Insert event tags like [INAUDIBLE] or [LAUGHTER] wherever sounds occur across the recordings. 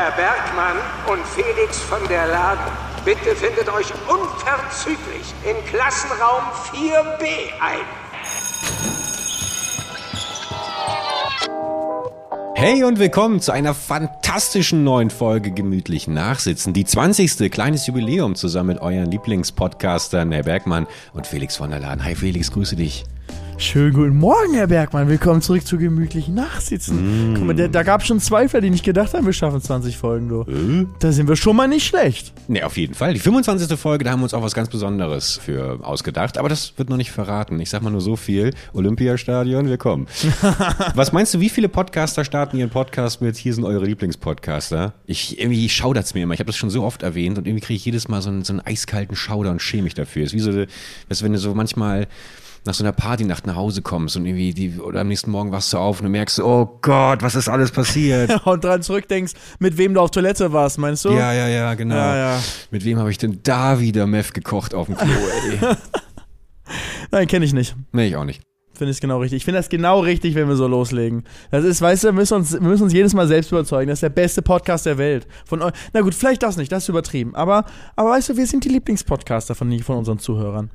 Herr Bergmann und Felix von der Laden, bitte findet euch unverzüglich in Klassenraum 4b ein. Hey und willkommen zu einer fantastischen neuen Folge Gemütlich Nachsitzen. Die 20. kleines Jubiläum zusammen mit euren Lieblingspodcastern Herr Bergmann und Felix von der Laden. Hi Felix, grüße dich. Schönen guten Morgen, Herr Bergmann. Willkommen zurück zu gemütlichen Nachsitzen. Mm. Guck mal, da, da gab es schon Zweifler, die nicht gedacht haben, wir schaffen 20 Folgen, du. Äh? Da sind wir schon mal nicht schlecht. Ne, auf jeden Fall. Die 25. Folge, da haben wir uns auch was ganz Besonderes für ausgedacht. Aber das wird noch nicht verraten. Ich sag mal nur so viel. Olympiastadion, wir kommen. [LAUGHS] was meinst du, wie viele Podcaster starten ihren Podcast mit, hier sind eure Lieblingspodcaster? Ich, irgendwie schaudert's mir immer. Ich habe das schon so oft erwähnt und irgendwie kriege ich jedes Mal so einen, so einen eiskalten Schauder und schäme mich dafür. Es ist wie so, weißt wenn du so manchmal nach so einer Partynacht nach Hause kommst und irgendwie die, oder am nächsten Morgen wachst du auf und du merkst, oh Gott, was ist alles passiert? [LAUGHS] und dran zurückdenkst, mit wem du auf Toilette warst, meinst du? Ja, ja, ja, genau. Ja, ja. Mit wem habe ich denn da wieder Meth gekocht auf dem Klo, ey? [LAUGHS] Nein, kenne ich nicht. Nee, ich auch nicht. Finde ich genau richtig. Ich finde das genau richtig, wenn wir so loslegen. Das ist, weißt du, wir müssen uns, wir müssen uns jedes Mal selbst überzeugen. Das ist der beste Podcast der Welt. Von Na gut, vielleicht das nicht, das ist übertrieben. Aber, aber weißt du, wir sind die Lieblingspodcaster von, von unseren Zuhörern.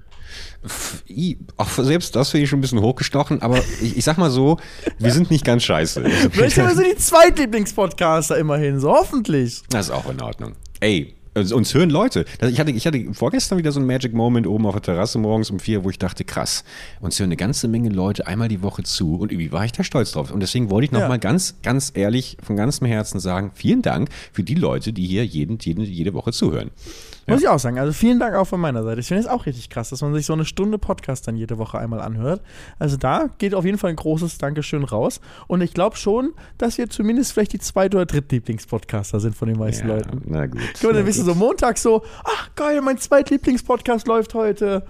Auch selbst das finde ich schon ein bisschen hochgestochen, aber ich, ich, sag mal so, wir sind nicht ganz scheiße. [LAUGHS] Vielleicht sind wir so die Zweitlieblingspodcaster immerhin, so hoffentlich. Das ist auch in Ordnung. Ey, also uns hören Leute. Ich hatte, ich hatte vorgestern wieder so einen Magic Moment oben auf der Terrasse morgens um vier, wo ich dachte, krass, uns hören eine ganze Menge Leute einmal die Woche zu und irgendwie war ich da stolz drauf. Und deswegen wollte ich nochmal ja. ganz, ganz ehrlich von ganzem Herzen sagen, vielen Dank für die Leute, die hier jeden, jeden, jede Woche zuhören. Muss ich auch sagen. Also vielen Dank auch von meiner Seite. Ich finde es auch richtig krass, dass man sich so eine Stunde Podcast dann jede Woche einmal anhört. Also da geht auf jeden Fall ein großes Dankeschön raus. Und ich glaube schon, dass wir zumindest vielleicht die zweit- oder drittlieblingspodcaster sind von den meisten ja, Leuten. Na gut. Guck mal, dann bist du so Montag so, ach geil, mein zweitlieblingspodcast läuft heute.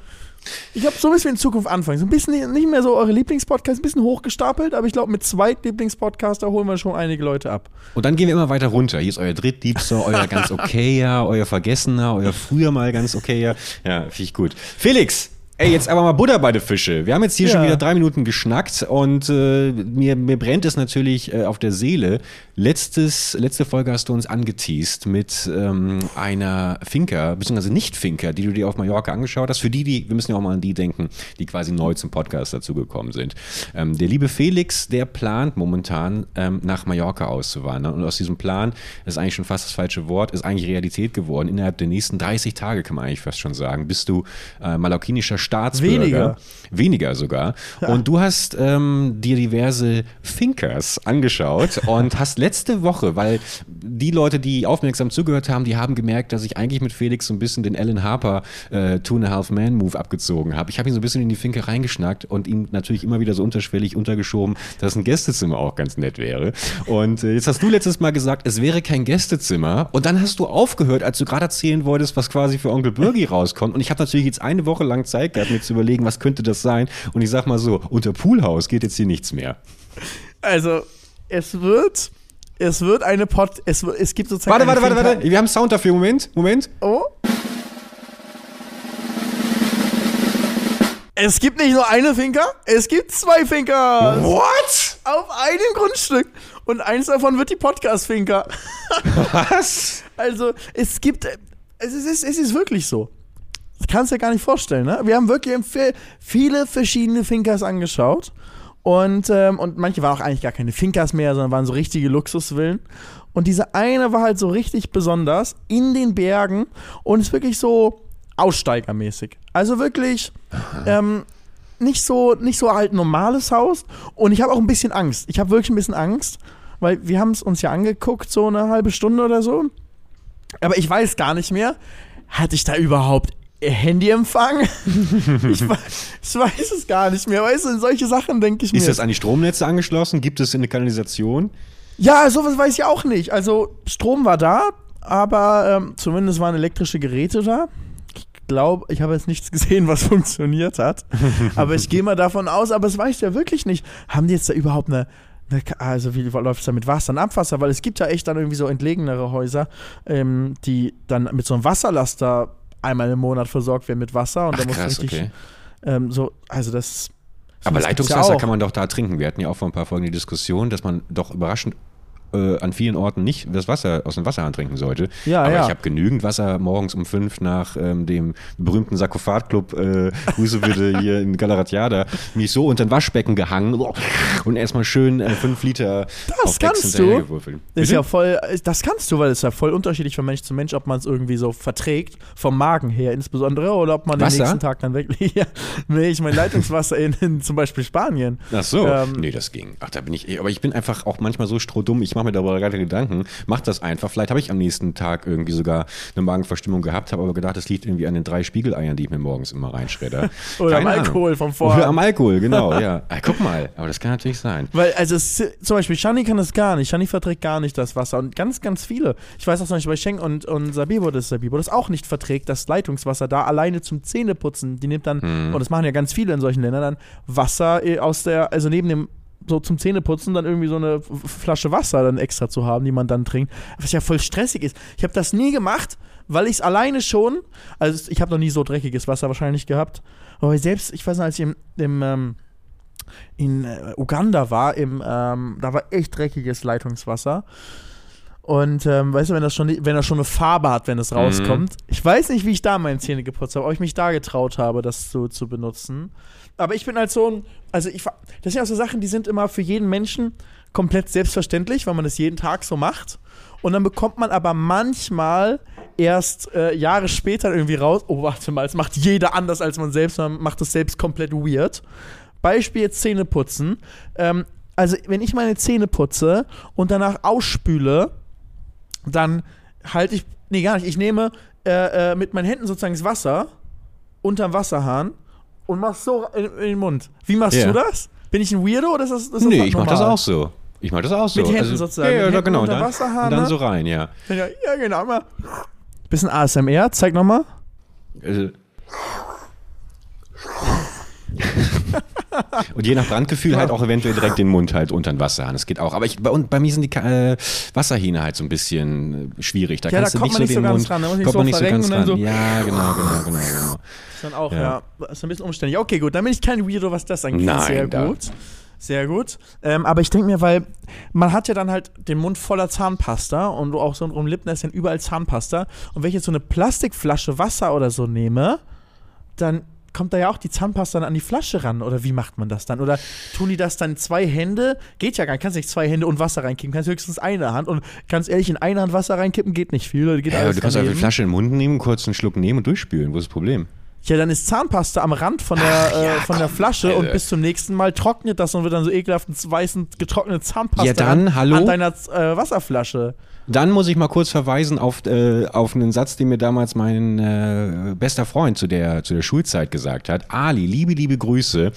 Ich glaube, so müssen wir in Zukunft anfangen. So ein bisschen nicht mehr so eure Lieblingspodcasts, ein bisschen hochgestapelt, aber ich glaube, mit zwei Lieblingspodcaster holen wir schon einige Leute ab. Und dann gehen wir immer weiter runter. Hier ist euer drittliebster, [LAUGHS] euer ganz okayer, euer vergessener, euer früher mal ganz okayer. Ja, finde ich gut. Felix, Ey, jetzt aber mal Butter bei den Fische. Wir haben jetzt hier ja. schon wieder drei Minuten geschnackt und äh, mir, mir brennt es natürlich äh, auf der Seele. Letztes, letzte Folge hast du uns angeteased mit ähm, einer Finker, beziehungsweise Nicht-Finker, die du dir auf Mallorca angeschaut hast. Für die, die, wir müssen ja auch mal an die denken, die quasi neu zum Podcast dazugekommen sind. Ähm, der liebe Felix, der plant momentan ähm, nach Mallorca auszuwandern und aus diesem Plan ist eigentlich schon fast das falsche Wort, ist eigentlich Realität geworden. Innerhalb der nächsten 30 Tage kann man eigentlich fast schon sagen, bist du äh, mallorquinischer Staatsbürger. Weniger. Weniger sogar. Ja. Und du hast ähm, dir diverse Thinkers angeschaut [LAUGHS] und hast letzte Woche, weil die Leute, die aufmerksam zugehört haben, die haben gemerkt, dass ich eigentlich mit Felix so ein bisschen den Alan Harper äh, Two and a Half Man Move abgezogen habe. Ich habe ihn so ein bisschen in die Finke reingeschnackt und ihm natürlich immer wieder so unterschwellig untergeschoben, dass ein Gästezimmer auch ganz nett wäre. Und äh, jetzt hast du letztes Mal gesagt, es wäre kein Gästezimmer. Und dann hast du aufgehört, als du gerade erzählen wolltest, was quasi für Onkel Birgi rauskommt. Und ich habe natürlich jetzt eine Woche lang Zeit gehabt, mir zu überlegen, was könnte das sein. Und ich sag mal so, unter Poolhaus geht jetzt hier nichts mehr. Also, es wird. Es wird eine Pod. Es, es gibt sozusagen. Warte, warte, warte, warte. Wir haben Sound dafür. Moment, Moment. Oh. Es gibt nicht nur eine Finker, es gibt zwei Finker. What? Auf einem Grundstück. Und eins davon wird die Podcast-Finker. Was? [LAUGHS] Also, es gibt. Es ist, es ist wirklich so. Das kannst du dir gar nicht vorstellen, ne? Wir haben wirklich viele verschiedene Finkers angeschaut. Und, ähm, und manche waren auch eigentlich gar keine Finkers mehr, sondern waren so richtige Luxusvillen. Und diese eine war halt so richtig besonders in den Bergen und ist wirklich so aussteigermäßig. Also wirklich ähm, nicht so nicht so halt normales Haus. Und ich habe auch ein bisschen Angst. Ich habe wirklich ein bisschen Angst, weil wir haben es uns ja angeguckt, so eine halbe Stunde oder so. Aber ich weiß gar nicht mehr, hatte ich da überhaupt Handyempfang? [LAUGHS] ich, weiß, ich, weiß, es gar nicht mehr. Weißt du, in solche Sachen denke ich mir. Ist das an die Stromnetze angeschlossen? Gibt es eine Kanalisation? Ja, sowas weiß ich auch nicht. Also Strom war da, aber ähm, zumindest waren elektrische Geräte da. Ich glaube, ich habe jetzt nichts [LAUGHS] gesehen, was funktioniert hat. [LAUGHS] aber ich gehe mal davon aus, aber es weiß ja wirklich nicht. Haben die jetzt da überhaupt eine, also wie läuft es da mit Wasser und Abwasser? Weil es gibt ja echt dann irgendwie so entlegenere Häuser, ähm, die dann mit so einem Wasserlaster einmal im Monat versorgt werden mit Wasser und Ach, da muss krass, richtig okay. ähm, so, also das. Aber Leitungswasser ja kann man doch da trinken. Wir hatten ja auch vor ein paar Folgen die Diskussion, dass man doch überraschend äh, an vielen Orten nicht das Wasser aus dem Wasserhahn trinken sollte. Ja, Aber ja. ich habe genügend Wasser morgens um fünf nach ähm, dem berühmten Sarkophag-Club äh, Grüße [LAUGHS] hier in Galaratiada mich so unter ein Waschbecken gehangen und erstmal schön äh, fünf Liter Das kannst du. Ist ja voll, das kannst du, weil es ist ja voll unterschiedlich von Mensch zu Mensch, ob man es irgendwie so verträgt, vom Magen her insbesondere, oder ob man Wasser? den nächsten Tag dann wirklich. [LAUGHS] Ja, nee, ich meine Leitungswasser in, in zum Beispiel Spanien. Ach so, Ähm, nee, das ging. Ach, da bin ich, aber ich bin einfach auch manchmal so strohdumm, ich mache mir darüber gar keine Gedanken, mach das einfach. Vielleicht habe ich am nächsten Tag irgendwie sogar eine Magenverstimmung gehabt, habe aber gedacht, das liegt irgendwie an den drei Spiegeleiern, die ich mir morgens immer reinschredder. [LAUGHS] Oder am Keine Ahnung. Alkohol vom Vorabend. Oder am Alkohol, genau, [LAUGHS] ja. Ah, guck mal, aber das kann natürlich sein. Weil, also es, zum Beispiel, Shani kann das gar nicht. Shani verträgt gar nicht das Wasser. Und ganz, ganz viele. Ich weiß auch zum Beispiel bei Schenk und, und Sabibo, dass Sabibo das auch nicht verträgt, das Leitungswasser da alleine zum Zähneputzen. Die nimmt dann, Mhm. und das machen ja ganz viele in solchen Ländern, dann Wasser äh, aus der, also neben dem so zum Zähneputzen dann irgendwie so eine Flasche Wasser dann extra zu haben, die man dann trinkt. Was ja voll stressig ist. Ich habe das nie gemacht, weil ich es alleine schon, also ich habe noch nie so dreckiges Wasser wahrscheinlich gehabt, aber selbst, ich weiß noch, als ich im, im ähm, in äh, Uganda war, im, ähm, da war echt dreckiges Leitungswasser. Und ähm, weißt du, wenn das schon wenn das schon eine Farbe hat, wenn es rauskommt. Ich weiß nicht, wie ich da meine Zähne geputzt habe, ob ich mich da getraut habe, das so zu benutzen. Aber ich bin halt so ein, also ich das sind auch so Sachen, die sind immer für jeden Menschen komplett selbstverständlich, weil man das jeden Tag so macht. Und dann bekommt man aber manchmal erst äh, Jahre später irgendwie raus, oh warte mal, es macht jeder anders als man selbst, man macht das selbst komplett weird. Beispiel jetzt Zähne putzen. Ähm, also wenn ich meine Zähne putze und danach ausspüle, dann halte ich, nee gar nicht, ich nehme äh, äh, mit meinen Händen sozusagen das Wasser unterm Wasserhahn und mach's so in, in den Mund. Wie machst Ja. du das? Bin ich ein Weirdo oder ist das, ist das nee, ich normal? das auch so. Ich mache das auch so. Mit Händen sozusagen, Ja, ja, Händen genau. dann, und dann ne? so rein, ja. Ja, ja genau. Mal. Bisschen ASMR, zeig nochmal. Also, [LAUGHS] Und je nach Brandgefühl halt auch eventuell direkt den Mund halt unter den Wasserhahn. Das geht auch. Aber ich, bei, bei mir sind die äh, Wasserhähne halt so ein bisschen äh, schwierig. Da Ja, kannst da du kommt nicht man so nicht so den ganz Mund. ran, da kommt so man nicht so ganz verrenken und ran. dann so- Ja, genau, genau, genau, genau. Ist dann auch, Ja. ja. ist ein bisschen umständlich. Okay, gut, dann bin ich kein Weirdo, was das angeht. Nein, Sehr da- gut. Sehr gut. Ähm, aber ich denke mir, weil man hat ja dann halt den Mund voller Zahnpasta und auch so um Lippen ist dann überall Zahnpasta. Und wenn ich jetzt so eine Plastikflasche Wasser oder so nehme, dann kommt da ja auch die Zahnpasta dann an die Flasche ran. Oder wie macht man das dann? Oder tun die das dann zwei Hände? Geht ja gar nicht. Kannst nicht zwei Hände und Wasser reinkippen. Kannst höchstens eine Hand. Und ganz ehrlich, in eine Hand Wasser reinkippen geht nicht viel. Geht Ja, du kannst einfach die Flasche in den Mund nehmen, kurz einen Schluck nehmen und durchspülen. Wo ist das Problem? Ja, dann ist Zahnpasta am Rand von der, Ach, ja, äh, von der komm, Flasche Alter. und bis zum nächsten Mal trocknet das und wird dann so ekelhaft ein weißen getrocknete Zahnpasta Ja, dann, an, hallo? an deiner äh, Wasserflasche. Dann muss ich mal kurz verweisen auf, äh, auf einen Satz, den mir damals mein äh, bester Freund zu der, zu der Schulzeit gesagt hat. Ali, liebe, liebe Grüße.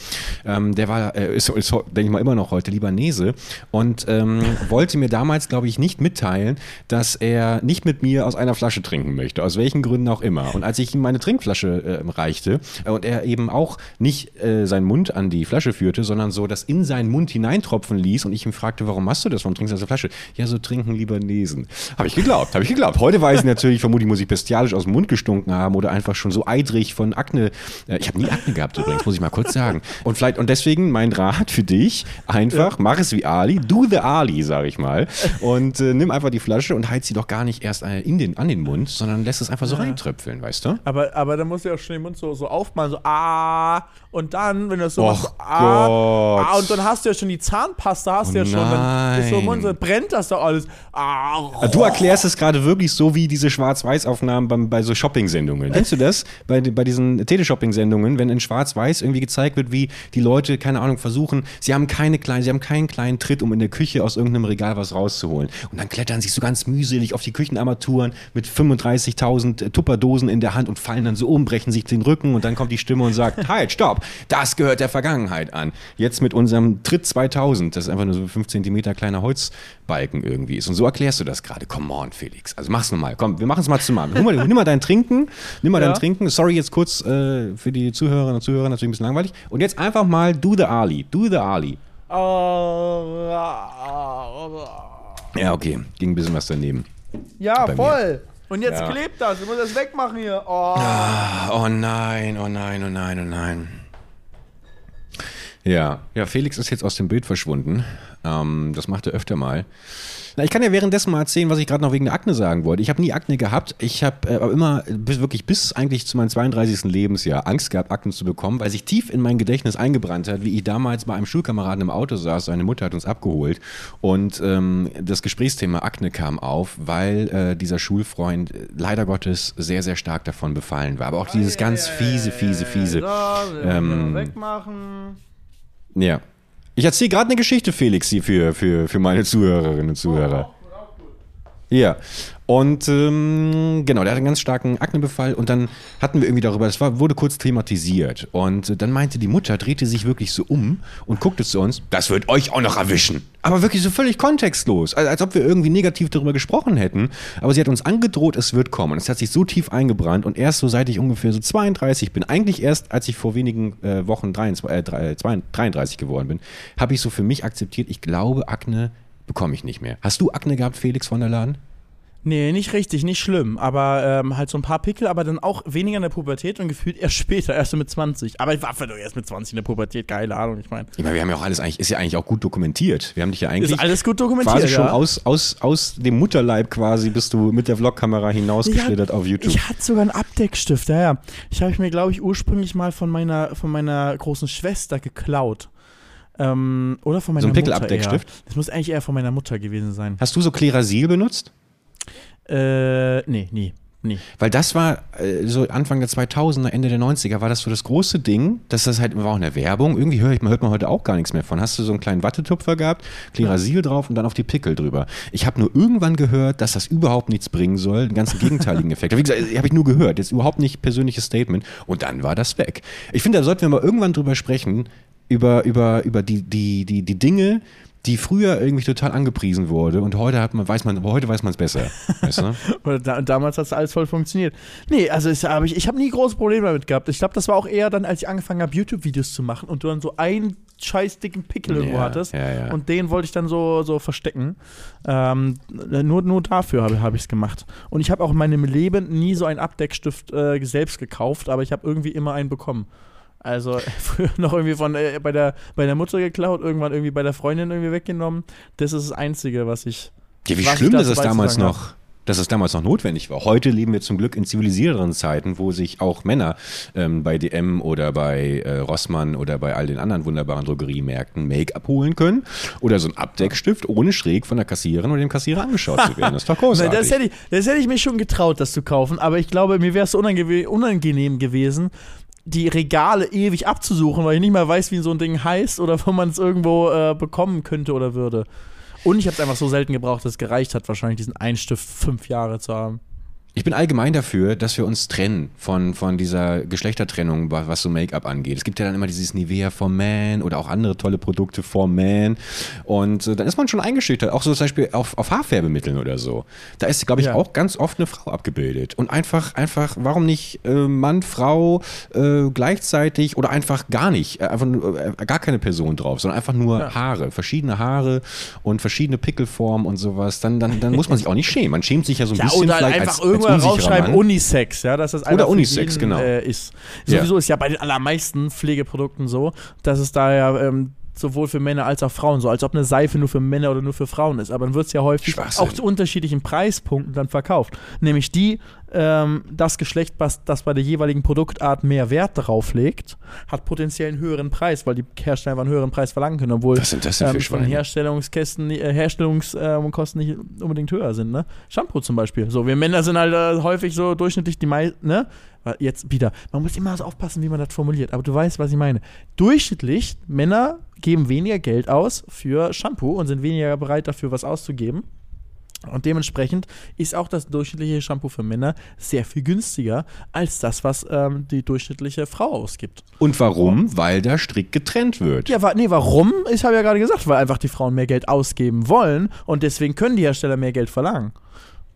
Ähm, der war, äh, ist, ist denke ich mal, immer noch heute Libanese und ähm, [LAUGHS] wollte mir damals, glaube ich, nicht mitteilen, dass er nicht mit mir aus einer Flasche trinken möchte, aus welchen Gründen auch immer. Und als ich ihm meine Trinkflasche äh, reichte und er eben auch nicht äh, seinen Mund an die Flasche führte, sondern so das in seinen Mund hineintropfen ließ und ich ihn fragte, warum machst du das? Warum trinkst du aus der Flasche? Ja, so trinken Libanesen. Habe ich geglaubt, habe ich geglaubt. Heute weiß ich natürlich, vermutlich muss ich bestialisch aus dem Mund gestunken haben oder einfach schon so eidrig von Akne. Äh, ich habe nie Akne gehabt übrigens, muss ich mal kurz sagen. Und vielleicht, und deswegen mein Rat für dich, einfach, mach es wie Ali, do the Ali, sage ich mal. Und äh, nimm einfach die Flasche und heiz sie doch gar nicht erst äh, in den, an den Mund, sondern lässt es einfach so reintröpfeln, weißt du? Aber, aber dann musst du ja auch schon den Mund so, so aufmachen, so ah. Und dann, wenn du das so Och machst, so, ah, ah. Und dann hast du ja schon die Zahnpasta, hast du Oh ja schon. Dann ist so im Mund, so brennt das doch alles. Ah, Du erklärst es gerade wirklich so wie diese Schwarz-Weiß-Aufnahmen beim- bei so Shopping-Sendungen. Kennst du das? Bei, bei diesen Teleshopping-Sendungen, wenn in Schwarz-Weiß irgendwie gezeigt wird, wie die Leute, keine Ahnung, versuchen, sie haben keine kleinen, sie haben keinen kleinen Tritt, um in der Küche aus irgendeinem Regal was rauszuholen. Und dann klettern sie so ganz mühselig auf die Küchenarmaturen mit 35.000 Tupperdosen in der Hand und fallen dann so um, brechen sich den Rücken und dann kommt die Stimme und sagt, [LAUGHS] halt, stopp, das gehört der Vergangenheit an. Jetzt mit unserem Tritt 2000, das ist einfach nur so 5 Zentimeter kleiner Holzbalken irgendwie ist. Und so erklärst du das gerade. Come on, Felix. Also mach's nochmal. Komm, wir machen es mal zusammen. Nimm mal, nimm mal dein Trinken. Nimm mal Ja. dein Trinken. Sorry, jetzt kurz äh, für die Zuhörerinnen und Zuhörer natürlich ein bisschen langweilig. Und jetzt einfach mal do the Ali. Do the Ali. Ja, okay. Ging ein bisschen was daneben. Ja, Bei mir. voll. Und jetzt Ja. klebt das. Ich muss das wegmachen hier. Oh. Ah, oh nein, oh nein, oh nein, oh nein. Ja, ja, Felix ist jetzt aus dem Bild verschwunden. Ähm, das macht er öfter mal. Na, ich kann ja währenddessen mal erzählen, was ich gerade noch wegen der Akne sagen wollte. Ich habe nie Akne gehabt. Ich habe äh, aber immer bis, wirklich bis eigentlich zu meinem 32. Lebensjahr Angst gehabt, Akne zu bekommen, weil sich tief in mein Gedächtnis eingebrannt hat, wie ich damals bei einem Schulkameraden im Auto saß. Seine Mutter hat uns abgeholt und ähm, das Gesprächsthema Akne kam auf, weil äh, dieser Schulfreund äh, leider Gottes sehr, sehr stark davon befallen war. Aber auch dieses ganz fiese, fiese, fiese. Ähm, wegmachen. Ja. Ich erzähle gerade eine Geschichte, Felix, hier für, für, für meine Zuhörerinnen und Zuhörer. Ja. Und ähm, genau, der hat einen ganz starken Aknebefall und dann hatten wir irgendwie darüber, das war, wurde kurz thematisiert. Und äh, dann meinte die Mutter, drehte sich wirklich so um und guckte zu uns, das wird euch auch noch erwischen. Aber wirklich so völlig kontextlos, als, als ob wir irgendwie negativ darüber gesprochen hätten. Aber sie hat uns angedroht, es wird kommen. Und es hat sich so tief eingebrannt und erst so seit ich ungefähr so 32 bin, eigentlich erst als ich vor wenigen äh, Wochen 23, äh, 33 geworden bin, habe ich so für mich akzeptiert, ich glaube, Akne bekomme ich nicht mehr. Hast du Akne gehabt, Felix von der Laden? Nee, nicht richtig, nicht schlimm. Aber ähm, halt so ein paar Pickel, aber dann auch weniger in der Pubertät und gefühlt erst später, erst so mit 20. Aber ich war doch erst mit 20 in der Pubertät, keine Ahnung, ich meine. Ich meine, wir haben ja auch alles eigentlich, ist ja eigentlich auch gut dokumentiert. Wir haben dich ja eigentlich. Ist alles gut dokumentiert. Quasi ja. schon aus, aus, aus dem Mutterleib quasi bist du mit der Vlogkamera hinausgeschlittert auf YouTube. Ich hatte sogar einen Abdeckstift, ja, ja. Ich habe mir, glaube ich, ursprünglich mal von meiner, von meiner großen Schwester geklaut. Ähm, oder von meiner So ein Mutter. Pickelabdeckstift? eher. Das muss eigentlich eher von meiner Mutter gewesen sein. Hast du so Klerasil benutzt? Äh, nee, nie. Nie. Weil das war äh, so Anfang der 2000er, Ende der 90er, war das so das große Ding, dass das halt war auch in der Werbung. Irgendwie hör ich, hört man heute auch gar nichts mehr von. Hast du so einen kleinen Wattetupfer gehabt, Klerasil drauf und dann auf die Pickel drüber. Ich habe nur irgendwann gehört, dass das überhaupt nichts bringen soll, einen ganzen gegenteiligen [LAUGHS] Effekt. Wie gesagt, habe ich nur gehört, jetzt überhaupt nicht persönliches Statement und dann war das weg. Ich finde, da sollten wir mal irgendwann drüber sprechen, über, über, über die, die, die, die Dinge, die früher irgendwie total angepriesen wurde und heute hat man, weiß man, heute weiß man es besser. [LAUGHS] Weißt du? Oder da, damals hat es alles voll funktioniert. Nee, also ich, hab ich, ich habe nie große Probleme damit gehabt. Ich glaube, das war auch eher dann, als ich angefangen habe, YouTube-Videos zu machen und du dann so einen scheiß dicken Pickel irgendwo Ja, hattest. ja, ja. Und den wollte ich dann so, so verstecken. Ähm, nur, nur dafür habe hab ich es gemacht. Und ich habe auch in meinem Leben nie so einen Abdeckstift äh, selbst gekauft, aber ich habe irgendwie immer einen bekommen. Also [LAUGHS] früher noch irgendwie von äh, bei, der, bei der Mutter geklaut, irgendwann irgendwie bei der Freundin irgendwie weggenommen. Das ist das Einzige, was ich. Ja, wie schlimm, dass es damals noch, dass es damals noch notwendig war. Heute leben wir zum Glück in zivilisierteren Zeiten, wo sich auch Männer ähm, bei DM oder bei äh, Rossmann oder bei all den anderen wunderbaren Drogeriemärkten Make-up holen können oder so ein Abdeckstift, ohne schräg von der Kassiererin oder dem Kassierer angeschaut zu werden. Das ist doch [LAUGHS] großartig. das, hätte ich, das hätte ich mich schon getraut, das zu kaufen, aber ich glaube, mir wäre es unangenehm gewesen, die Regale ewig abzusuchen, weil ich nicht mal weiß, wie so ein Ding heißt oder [LAUGHS] wo man es irgendwo äh, bekommen könnte oder würde. Und ich habe es einfach so selten gebraucht, dass es gereicht hat, wahrscheinlich diesen Einstift fünf Jahre zu haben. Ich bin allgemein dafür, dass wir uns trennen von, von dieser Geschlechtertrennung, wa- was so Make-up angeht. Es gibt ja dann immer dieses Nivea for Man oder auch andere tolle Produkte for Man. Und äh, dann ist man schon eingeschüchtert, auch so zum Beispiel auf, auf Haarfärbemitteln oder so. Da ist, glaube ich, Ja. auch ganz oft eine Frau abgebildet. Und einfach, einfach, warum nicht äh, Mann, Frau äh, gleichzeitig oder einfach gar nicht, äh, einfach nur, äh, gar keine Person drauf, sondern einfach nur Ja. Haare, verschiedene Haare und verschiedene Pickelformen und sowas. Dann, dann, dann muss man sich auch nicht schämen. Man schämt sich ja so ein Ja, bisschen vielleicht als, als unsicherer rausschreiben Mann. Unisex, ja, dass das einfach für Unisex, jeden, genau. äh, ist. Ja. Sowieso ist ja bei den allermeisten Pflegeprodukten so, dass es da ja ähm, sowohl für Männer als auch Frauen so, als ob eine Seife nur für Männer oder nur für Frauen ist. Aber dann wird es ja häufig auch zu unterschiedlichen Preispunkten dann verkauft. Nämlich die, ähm, das Geschlecht, was das bei der jeweiligen Produktart mehr Wert darauf legt, hat potenziell einen höheren Preis, weil die Hersteller einen höheren Preis verlangen können, obwohl Was sind das für ähm, von? Herstellungskästen, äh, Herstellungskosten nicht unbedingt höher sind, ne? Shampoo zum Beispiel. So, wir Männer sind halt äh, häufig so durchschnittlich die meisten, ne? Jetzt wieder, man muss immer so aufpassen, wie man das formuliert, aber du weißt, was ich meine. Durchschnittlich, Männer geben weniger Geld aus für Shampoo und sind weniger bereit dafür, was auszugeben. Und dementsprechend ist auch das durchschnittliche Shampoo für Männer sehr viel günstiger als das, was ähm, die durchschnittliche Frau ausgibt. Und warum? Weil da strikt getrennt wird. Ja, wa nee, warum? Ich habe ja gerade gesagt, weil einfach die Frauen mehr Geld ausgeben wollen und deswegen können die Hersteller mehr Geld verlangen.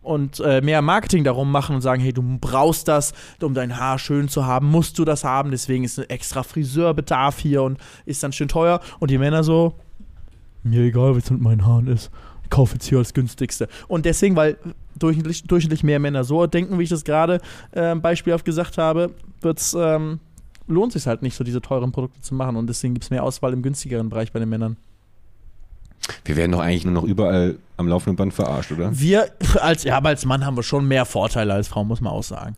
Und äh, mehr Marketing darum machen und sagen, hey, du brauchst das, um dein Haar schön zu haben, musst du das haben, deswegen ist ein extra Friseurbedarf hier und ist dann schön teuer. Und die Männer so, mir egal, was mit meinen Haaren ist. Kaufe jetzt hier das günstigste. Und deswegen, weil durchschnittlich, durchschnittlich mehr Männer so denken, wie ich das gerade ähm, beispielhaft gesagt habe, wird's, ähm, lohnt sich halt nicht, so diese teuren Produkte zu machen. Und deswegen gibt es mehr Auswahl im günstigeren Bereich bei den Männern. Wir werden doch eigentlich nur noch überall am laufenden Band verarscht, oder? Wir, [LAUGHS] als, ja, aber als Mann haben wir schon mehr Vorteile als Frau, muss man auch sagen.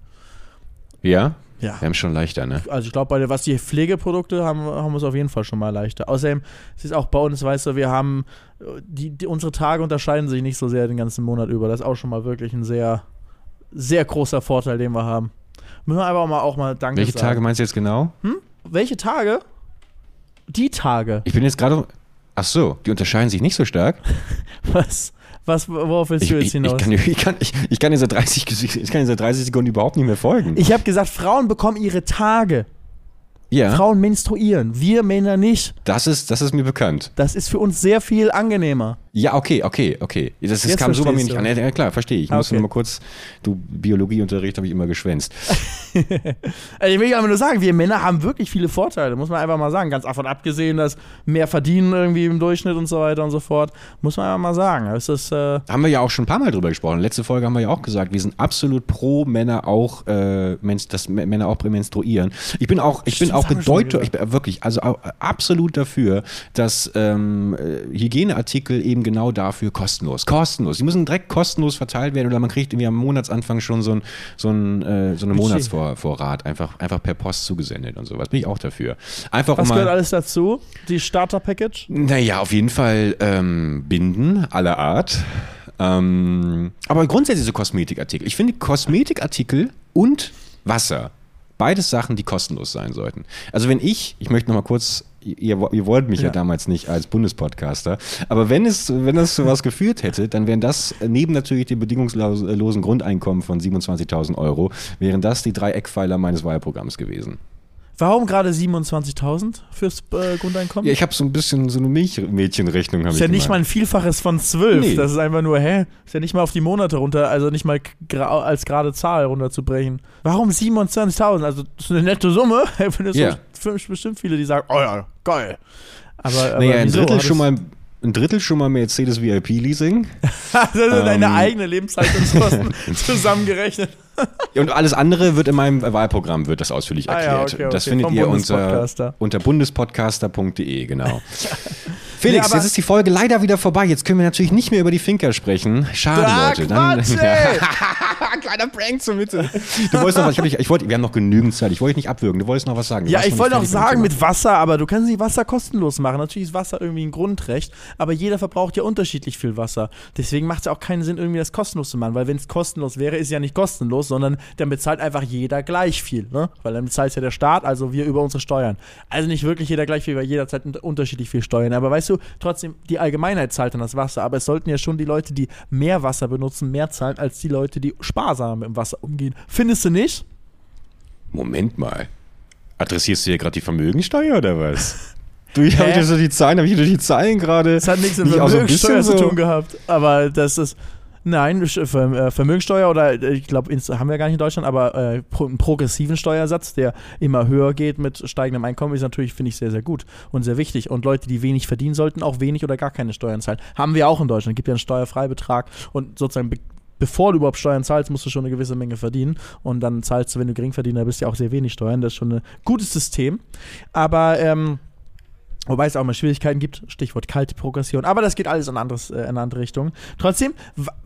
Ja? Ja. Wir haben schon leichter, ne? Also ich glaube, was die Pflegeprodukte haben, haben wir es auf jeden Fall schon mal leichter. Außerdem es ist auch bei uns, weißt du, wir haben die, die, unsere Tage unterscheiden sich nicht so sehr den ganzen Monat über. Das ist auch schon mal wirklich ein sehr, sehr großer Vorteil, den wir haben. Müssen wir einfach mal auch mal Danke Welche sagen. Tage meinst du jetzt genau? Hm? Welche Tage? Die Tage. Ich bin jetzt gerade. Ach so, die unterscheiden sich nicht so stark. [LAUGHS] Was? Was, worauf willst Ich, du jetzt ich, hinaus? ich, kann, ich, kann, ich, ich kann dieser 30, ich kann dieser 30 Sekunden überhaupt nicht mehr folgen. Ich habe gesagt, Frauen bekommen ihre Tage. ja, Frauen menstruieren. Wir Männer nicht. das ist, das ist mir bekannt. Das ist für uns sehr viel angenehmer. Ja, okay, okay, okay. Das, das kam so bei mir nicht an. Ja, klar, verstehe ich. Ich muss Okay. nur mal kurz, du Biologieunterricht habe ich immer geschwänzt. [LAUGHS] Also ich will einfach nur sagen, wir Männer haben wirklich viele Vorteile, muss man einfach mal sagen. Ganz davon abgesehen, dass mehr verdienen irgendwie im Durchschnitt und so weiter und so fort. Muss man einfach mal sagen. Das ist, äh, Haben wir ja auch schon ein paar Mal drüber gesprochen. Letzte Folge haben wir ja auch gesagt, wir sind absolut pro Männer auch, äh, dass Männer auch menstruieren. Ich bin auch, ich bin auch bedeutet, ich bin wirklich, also absolut dafür, dass ähm, äh, Hygieneartikel eben genau dafür kostenlos, kostenlos. Die müssen direkt kostenlos verteilt werden oder man kriegt irgendwie am Monatsanfang schon so ein, so ein, äh, so eine Budget. Monatsvorrat einfach, einfach per Post zugesendet und sowas. Bin ich auch dafür. Einfach was mal. gehört alles dazu? Die Starter-Package? Naja, auf jeden Fall ähm, Binden aller Art. Ähm, aber grundsätzlich so Kosmetikartikel. Ich finde Kosmetikartikel und Wasser. Beides Sachen, die kostenlos sein sollten. Also wenn ich, ich möchte noch mal kurz, ihr, ihr wollt mich ja. Ja. damals nicht als Bundespodcaster, aber wenn es, wenn es zu was geführt hätte, dann wären das neben natürlich dem bedingungslosen Grundeinkommen von 27.000 Euro, wären das die drei Eckpfeiler meines Wahlprogramms gewesen. Warum gerade 27.000 fürs äh, Grundeinkommen? Ja, ich habe so ein bisschen so eine Milchmädchenrechnung. ist ich ja nicht mal ein Vielfaches von 12. Nee. Das ist einfach nur, hä? Ist ja nicht mal auf die Monate runter, also nicht mal als gerade Zahl runterzubrechen. Warum 27.000? Also, das ist eine nette Summe. [LAUGHS] Ich Ja. so bestimmt viele, die sagen, oh ja, geil. Aber, aber Naja, ein? Drittel, schon mal, ein Drittel schon mal Mercedes VIP Leasing [LAUGHS] das deine Ähm. eigene Lebenshaltungskosten [LAUGHS] zusammengerechnet. Und alles andere wird in meinem Wahlprogramm wird das ausführlich Ah ja, erklärt. okay, Das okay, findet vom ihr unter, unter bundespodcaster.de, genau. [LAUGHS] Felix, aber- jetzt ist die Folge leider wieder vorbei. Jetzt können wir natürlich nicht mehr über die Finker sprechen. Schade, Ah, Leute. Ey! [LAUGHS] Kleiner Prank zur Mitte. Du wolltest noch was, ich, hab dich- ich wollte, wir haben noch genügend Zeit. Ich wollte dich nicht abwürgen. Du wolltest noch was sagen. Du Ja, ich noch wollte fertig sagen mit Wasser, aber du kannst nicht Wasser kostenlos machen. Natürlich ist Wasser irgendwie ein Grundrecht, aber jeder verbraucht ja unterschiedlich viel Wasser. Deswegen macht es ja auch keinen Sinn, irgendwie das kostenlos zu machen, weil wenn es kostenlos wäre, ist es ja nicht kostenlos, sondern dann bezahlt einfach jeder gleich viel, ne? Weil dann bezahlt ja der Staat, also wir über unsere Steuern. Also nicht wirklich jeder gleich viel, weil jeder zahlt unter- unterschiedlich viel Steuern. Aber weißt du, trotzdem, die Allgemeinheit zahlt dann das Wasser. Aber es sollten ja schon die Leute, die mehr Wasser benutzen, mehr zahlen, als die Leute, die sparsam mit dem Wasser umgehen. Findest du nicht? Moment mal. Adressierst du hier gerade die Vermögensteuer oder was? [LAUGHS] Du, ich habe so die Zahlen, habe ich dir die Zahlen gerade. Das hat nichts mit auch so zu tun gehabt. Aber das ist. Nein, äh, Vermögenssteuer oder äh, ich glaube, haben wir gar nicht in Deutschland, aber äh, einen progressiven Steuersatz, der immer höher geht mit steigendem Einkommen, ist natürlich, finde ich, sehr, sehr gut und sehr wichtig. Und Leute, die wenig verdienen, sollten auch wenig oder gar keine Steuern zahlen. Haben wir auch in Deutschland. Gibt ja einen Steuerfreibetrag und sozusagen be bevor du überhaupt Steuern zahlst, musst du schon eine gewisse Menge verdienen. Und dann zahlst du, wenn du Geringverdiener bist, ja auch sehr wenig Steuern. Das ist schon ein gutes System. Aber ähm, Wobei es auch mal Schwierigkeiten gibt, Stichwort kalte Progression. Aber das geht alles in, anderes, äh, in eine andere Richtung. Trotzdem,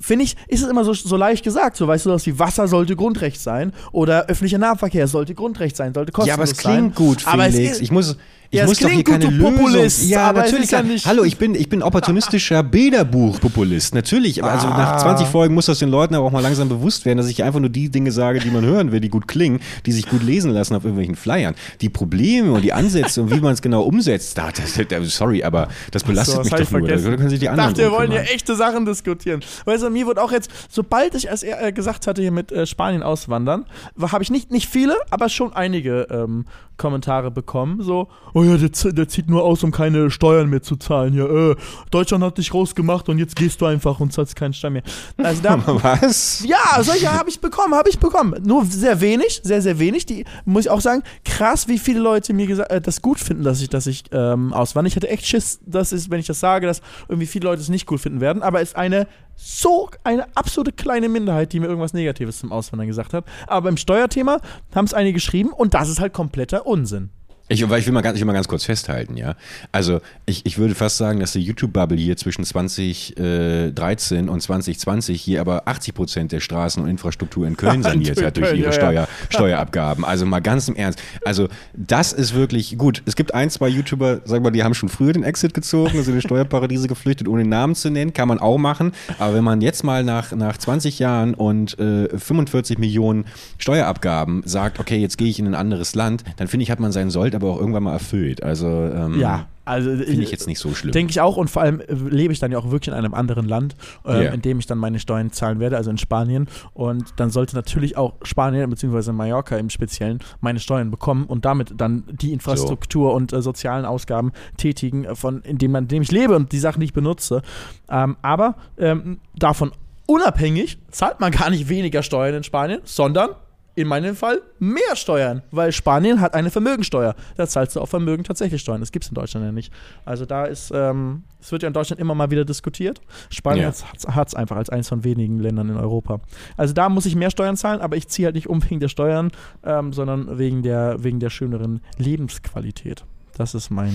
finde ich, ist es immer so, so leicht gesagt. So weißt du, was wie Wasser sollte Grundrecht sein oder öffentlicher Nahverkehr sollte Grundrecht sein, sollte kostenlos Ja, aber es sein. klingt gut, Felix. Aber es ist, ich muss, ich Ja, muss doch hier keine Lösung. Populist, ja, natürlich. ist ja Hallo, ich bin, ich bin opportunistischer Bilderbuch-Populist. Natürlich. aber Also nach Ah. 20 Folgen muss das den Leuten aber auch mal langsam bewusst werden, dass ich einfach nur die Dinge sage, die man hören will, die gut klingen, die sich gut lesen lassen auf irgendwelchen Flyern. Die Probleme und die Ansätze und wie man es genau umsetzt, da, das, sorry, aber das belastet So, mich das hab doch ich nur. Da vergessen. können sich die Ich anderen dachte, wir wollen ja echte Sachen diskutieren. Weißt du, mir wurde auch jetzt, sobald ich als er äh, gesagt hatte, hier mit äh, Spanien auswandern, habe ich nicht, nicht viele, aber schon einige ähm, Kommentare bekommen. So, oh ja, der, der zieht nur aus, um keine Steuern mehr zu zahlen. Ja, äh, Deutschland hat dich rausgemacht und jetzt gehst du einfach und zahlst keinen Steuern mehr. Also da, [LAUGHS] Was? ja, solche habe ich bekommen, habe ich bekommen. Nur sehr wenig, sehr, sehr wenig. Die muss ich auch sagen, krass, wie viele Leute mir gesagt, äh, das gut finden, dass ich, dass ich ähm, auswandere. Ich hatte echt Schiss, dass ist, wenn ich das sage, dass irgendwie viele Leute es nicht cool finden werden. Aber es ist eine so eine absolute kleine Minderheit, die mir irgendwas Negatives zum Auswandern gesagt hat. Aber beim Steuerthema haben es einige geschrieben und das ist halt kompletter Unsinn. Ich, weil ich will mal ganz, ich will mal ganz kurz festhalten, ja. Also ich, ich würde fast sagen, dass die YouTube-Bubble hier zwischen 2013 und 2020 hier aber 80 Prozent der Straßen und Infrastruktur in Köln [LAUGHS] saniert hat durch ihre Steuer, ja. [LAUGHS] Steuerabgaben. Also mal ganz im Ernst. Also das ist wirklich gut. Es gibt ein, zwei YouTuber, sag mal, die haben schon früher den Exit gezogen, sind in Steuerparadiese [LAUGHS] geflüchtet, ohne den Namen zu nennen. Kann man auch machen. Aber wenn man jetzt mal nach, nach 20 Jahren und äh, 45 Millionen Steuerabgaben sagt, okay, jetzt gehe ich in ein anderes Land, dann finde ich, hat man seinen Sold aber auch irgendwann mal erfüllt. Also ähm, Ja, also finde ich jetzt nicht so schlimm. Denke ich auch und vor allem äh, lebe ich dann ja auch wirklich in einem anderen Land, ähm, Ja. in dem ich dann meine Steuern zahlen werde, also in Spanien. Und dann sollte natürlich auch Spanien bzw. Mallorca im Speziellen meine Steuern bekommen und damit dann die Infrastruktur und äh, sozialen Ausgaben tätigen, äh, von in dem, man, in dem ich lebe und die Sachen, die ich benutze. Ähm, aber ähm, davon unabhängig zahlt man gar nicht weniger Steuern in Spanien, sondern in meinem Fall mehr Steuern, weil Spanien hat eine Vermögensteuer. Da zahlst du auf Vermögen tatsächlich Steuern. Das gibt es in Deutschland ja nicht. Also da ist, ähm, es wird ja in Deutschland immer mal wieder diskutiert. Spanien Ja. hat es einfach als eines von wenigen Ländern in Europa. Also da muss ich mehr Steuern zahlen, aber ich ziehe halt nicht um wegen der Steuern, ähm, sondern wegen der, wegen der schöneren Lebensqualität. Das ist mein.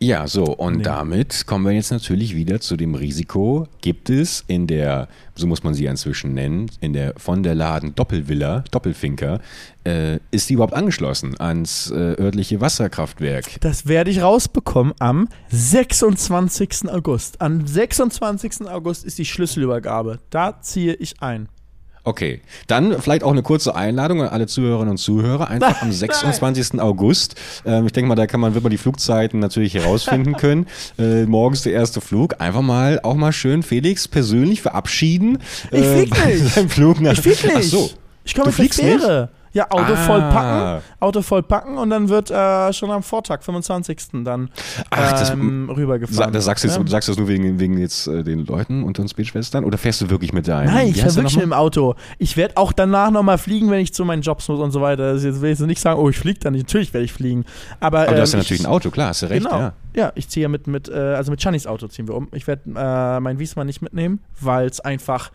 Ja, so, und Nee. damit kommen wir jetzt natürlich wieder zu dem Risiko, gibt es in der, so muss man sie inzwischen nennen, in der von der Laden Doppelvilla, Doppelfinker, äh, ist die überhaupt angeschlossen ans äh, örtliche Wasserkraftwerk? Das werde ich rausbekommen am 26. August. Am 26. August ist die Schlüsselübergabe. Da ziehe ich ein. Okay, dann vielleicht auch eine kurze Einladung an alle Zuhörerinnen und Zuhörer. Einfach am [LAUGHS] 26. August. Ähm, ich denke mal, da kann man, wird man die Flugzeiten natürlich herausfinden [LAUGHS] können. Äh, morgens der erste Flug. Einfach mal, auch mal schön Felix persönlich verabschieden. Ich flieg bei nicht. [LAUGHS] Flug nach, Ich flieg nicht. Ach so. Ich komme mit der fliegst nicht? Ja, Auto Ah. voll packen, Auto voll packen und dann wird äh, schon am Vortag, 25. dann Ach, das- ähm, rübergefahren. Das sagst du jetzt, Ja. sagst du das nur wegen, wegen jetzt äh, den Leuten und den Speedschwestern? Oder fährst du wirklich mit deinem? Nein, ich fahre wirklich dem Auto. Ich werde auch danach nochmal fliegen, wenn ich zu meinen Jobs muss und so weiter. Also jetzt will ich nicht sagen, oh, ich fliege dann nicht. Natürlich werde ich fliegen. Aber, Aber du hast ja ähm, natürlich ich, ein Auto, klar, hast du recht. Genau. Ja. Ja. ich ziehe ja mit, mit äh, also mit Channys Auto ziehen wir um. Ich werde äh, mein Wiesmann nicht mitnehmen, weil es einfach,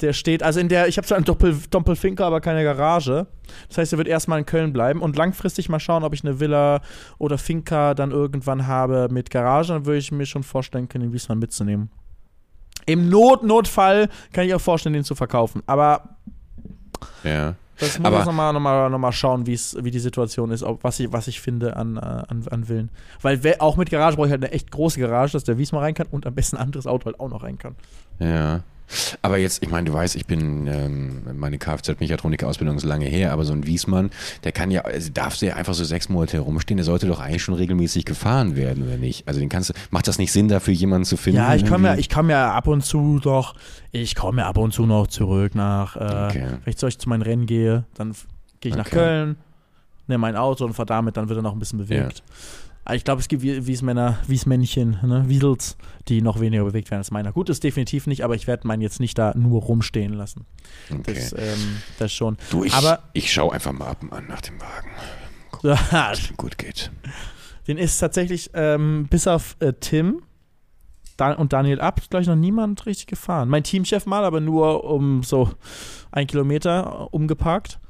der steht, also in der, ich habe zwar einen Doppel, Doppelfinker, aber keine Garage. Das heißt, er wird erstmal in Köln bleiben und langfristig mal schauen, ob ich eine Villa oder Finca dann irgendwann habe mit Garage. Dann würde ich mir schon vorstellen können, den Wiesmann mitzunehmen. Im Not Notfall kann ich auch vorstellen, den zu verkaufen. Aber ja. das muss ich nochmal noch mal, noch mal schauen, wie's, wie die Situation ist, ob, was, ich, was ich finde an, äh, an, an Villen. Weil we- auch mit Garage brauche ich halt eine echt große Garage, dass der Wiesmann rein kann und am besten ein anderes Auto halt auch noch rein kann. Ja. Aber jetzt, ich meine, du weißt, ich bin, ähm, meine Kfz-Mechatroniker-Ausbildung ist lange her, aber so ein Wiesmann, der kann ja, also darf der einfach so sechs Monate herumstehen, der sollte doch eigentlich schon regelmäßig gefahren werden, oder nicht? Also den kannst du, macht das nicht Sinn, dafür jemanden zu finden? Ja, ich komme ja, ich komme ja ab und zu doch, ich komme ja ab und zu noch zurück nach, äh, Okay. wenn ich zu euch zu meinen Rennen gehe, dann gehe ich nach Okay. Köln, nehme mein Auto und fahre damit, dann wird er noch ein bisschen bewegt. Aber Ich glaube, es gibt Wie- Wiesmänner, Wiesmännchen, ne, Wiedels, die noch weniger bewegt werden als meiner. Gut, ist definitiv nicht, aber ich werde meinen jetzt nicht da nur rumstehen lassen. Okay. Das, ähm, das schon. du, ich, aber ich schaue einfach mal ab und an nach dem Wagen, [LAUGHS] ihm gut geht. den ist tatsächlich ähm, bis auf äh, Tim Dan und Daniel ab, glaube ich, noch niemand richtig gefahren. Mein Teamchef mal, aber nur um so ein Kilometer äh, umgeparkt.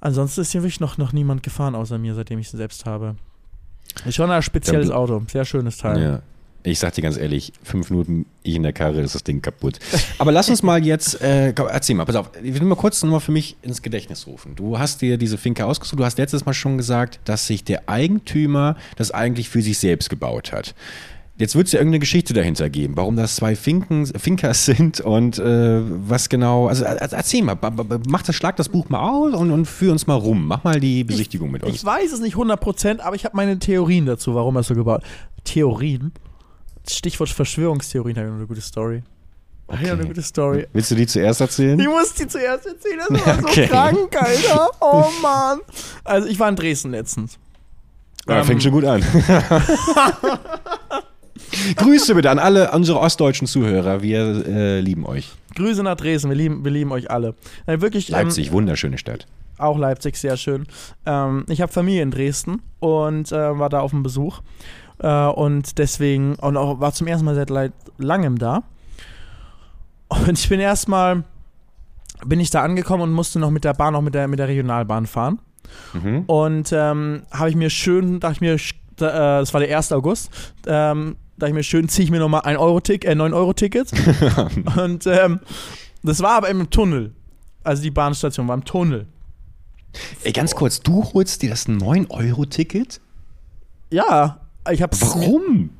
Ansonsten ist hier wirklich noch, noch niemand gefahren außer mir, seitdem ich es selbst habe. Ist schon ein spezielles Dann- Auto, sehr schönes Teil. Ja. Ich sag dir ganz ehrlich, fünf Minuten ich in der Karre, ist das Ding kaputt. [LAUGHS] Aber lass uns mal jetzt, äh, erzähl mal, pass auf, ich will mal kurz nochmal für mich ins Gedächtnis rufen. Du hast dir diese Finke ausgesucht, du hast letztes Mal schon gesagt, dass sich der Eigentümer das eigentlich für sich selbst gebaut hat. Jetzt wird es ja irgendeine Geschichte dahinter geben, warum das zwei Finken, Finkers sind und äh, was genau, also äh, erzähl mal, mach das, schlag das Buch mal aus und, und führ uns mal rum. Mach mal die Besichtigung mit uns. Ich weiß es nicht 100%, aber ich habe meine Theorien dazu, warum er es so gebaut Theorien? Stichwort Verschwörungstheorien, habe ich eine gute Story. Habe ich noch eine Okay. gute Story. Willst du die zuerst erzählen? Ich muss die zuerst erzählen, das [LAUGHS] war Okay. so krank, Alter. [LAUGHS] Oh Mann. Also ich war in Dresden letztens. Ja, Ähm, fängt schon gut an. [LAUGHS] [LAUGHS] Grüße bitte an alle unsere ostdeutschen Zuhörer. Wir äh, lieben euch. Grüße nach Dresden, wir lieben, wir lieben euch alle. Äh, wirklich, ähm, Leipzig, wunderschöne Stadt. Auch Leipzig, sehr schön. Ähm, ich habe Familie in Dresden und äh, war da auf dem Besuch. Äh, und deswegen, und auch war zum ersten Mal seit langem da. Und ich bin erstmal, bin ich da angekommen und musste noch mit der Bahn, auch mit der, mit der Regionalbahn fahren. Mhm. Und ähm, habe ich mir schön, dachte ich mir, äh, das war der 1. August, ähm, dachte ich mir schön, ziehe ich mir nochmal ein Euro -Tick, äh, 9 Euro Ticket. [LAUGHS] und ähm, das war aber im Tunnel. Also die Bahnstation war im Tunnel. Ey, ganz kurz, du holst dir das 9-Euro-Ticket? Ja, ich hab's. Warum?